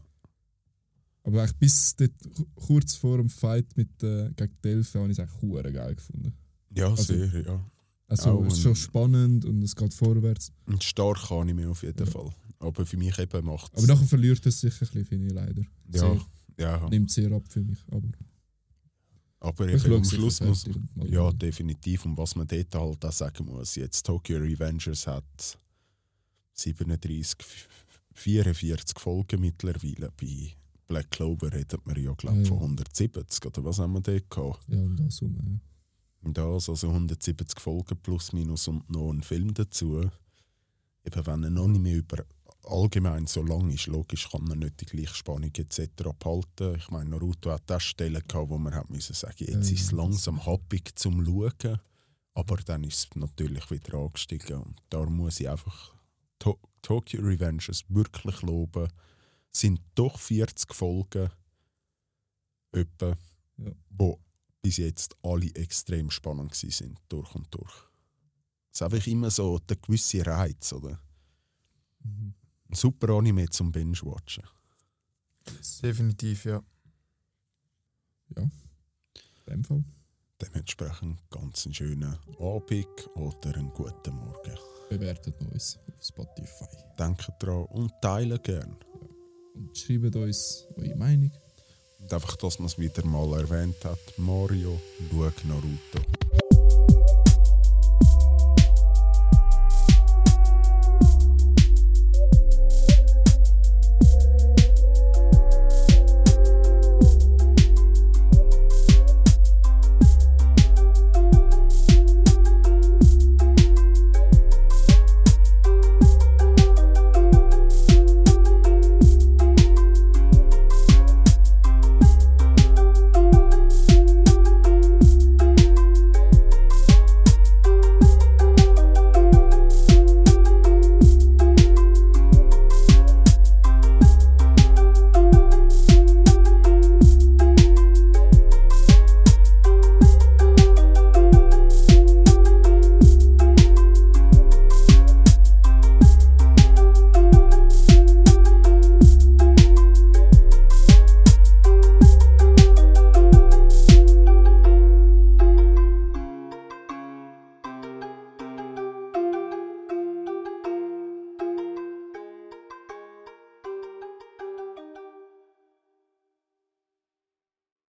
Aber eigentlich bis dort, kurz vor dem Fight mit, äh, gegen Elfen habe ich es eigentlich hure geil gefunden.
Ja,
Also-
sehr, ja.
Also es ist schon spannend und es geht vorwärts.
Ein starker Anime auf jeden
Ja.
Fall. Aber für mich eben macht
Aber nachher verliert es sich ein bisschen, finde ich leider.
ja,
Sehr,
ja.
nimmt sehr ab für mich. Aber
Aber
ich
eben am
sicher
Schluss muss
und
Ja, definitiv. Und was man dort halt auch sagen muss, jetzt Tokyo Revengers hat 37, 44 Folgen mittlerweile. Bei Black Clover redet man ja, glaube
Ja,
von 170 oder was haben wir dort gehabt?
Ja, und das rum, ja.
Und das, also 170 Folgen plus minus und noch ein Film dazu. Eben wenn ein Anime über allgemein so lang ist, logisch kann man nicht die gleiche Spannung etc. behalten. Ich meine, Naruto hat auch Stellen gehabt, wo man hat müssen sagen, jetzt ist es langsam happig zum Schauen. Aber dann ist es natürlich wieder angestiegen. Und da muss ich einfach to Tokyo Revengers wirklich loben. Sind doch 40 Folgen, etwa,
Ja.
wo bis jetzt alle extrem spannend sind, durch und durch. Es ist einfach immer so der gewisse Reiz, oder?
Mhm.
Ein super Anime zum Binge-Watchen.
Definitiv, ja.
In dem Fall.
Dementsprechend ganz einen schönen Abend oder einen guten Morgen.
Bewertet uns auf Spotify.
Denkt dran und teilen gern.
Und schreibt uns eure Meinung.
Und einfach, dass man es wieder mal erwähnt hat, Mario, schau Naruto.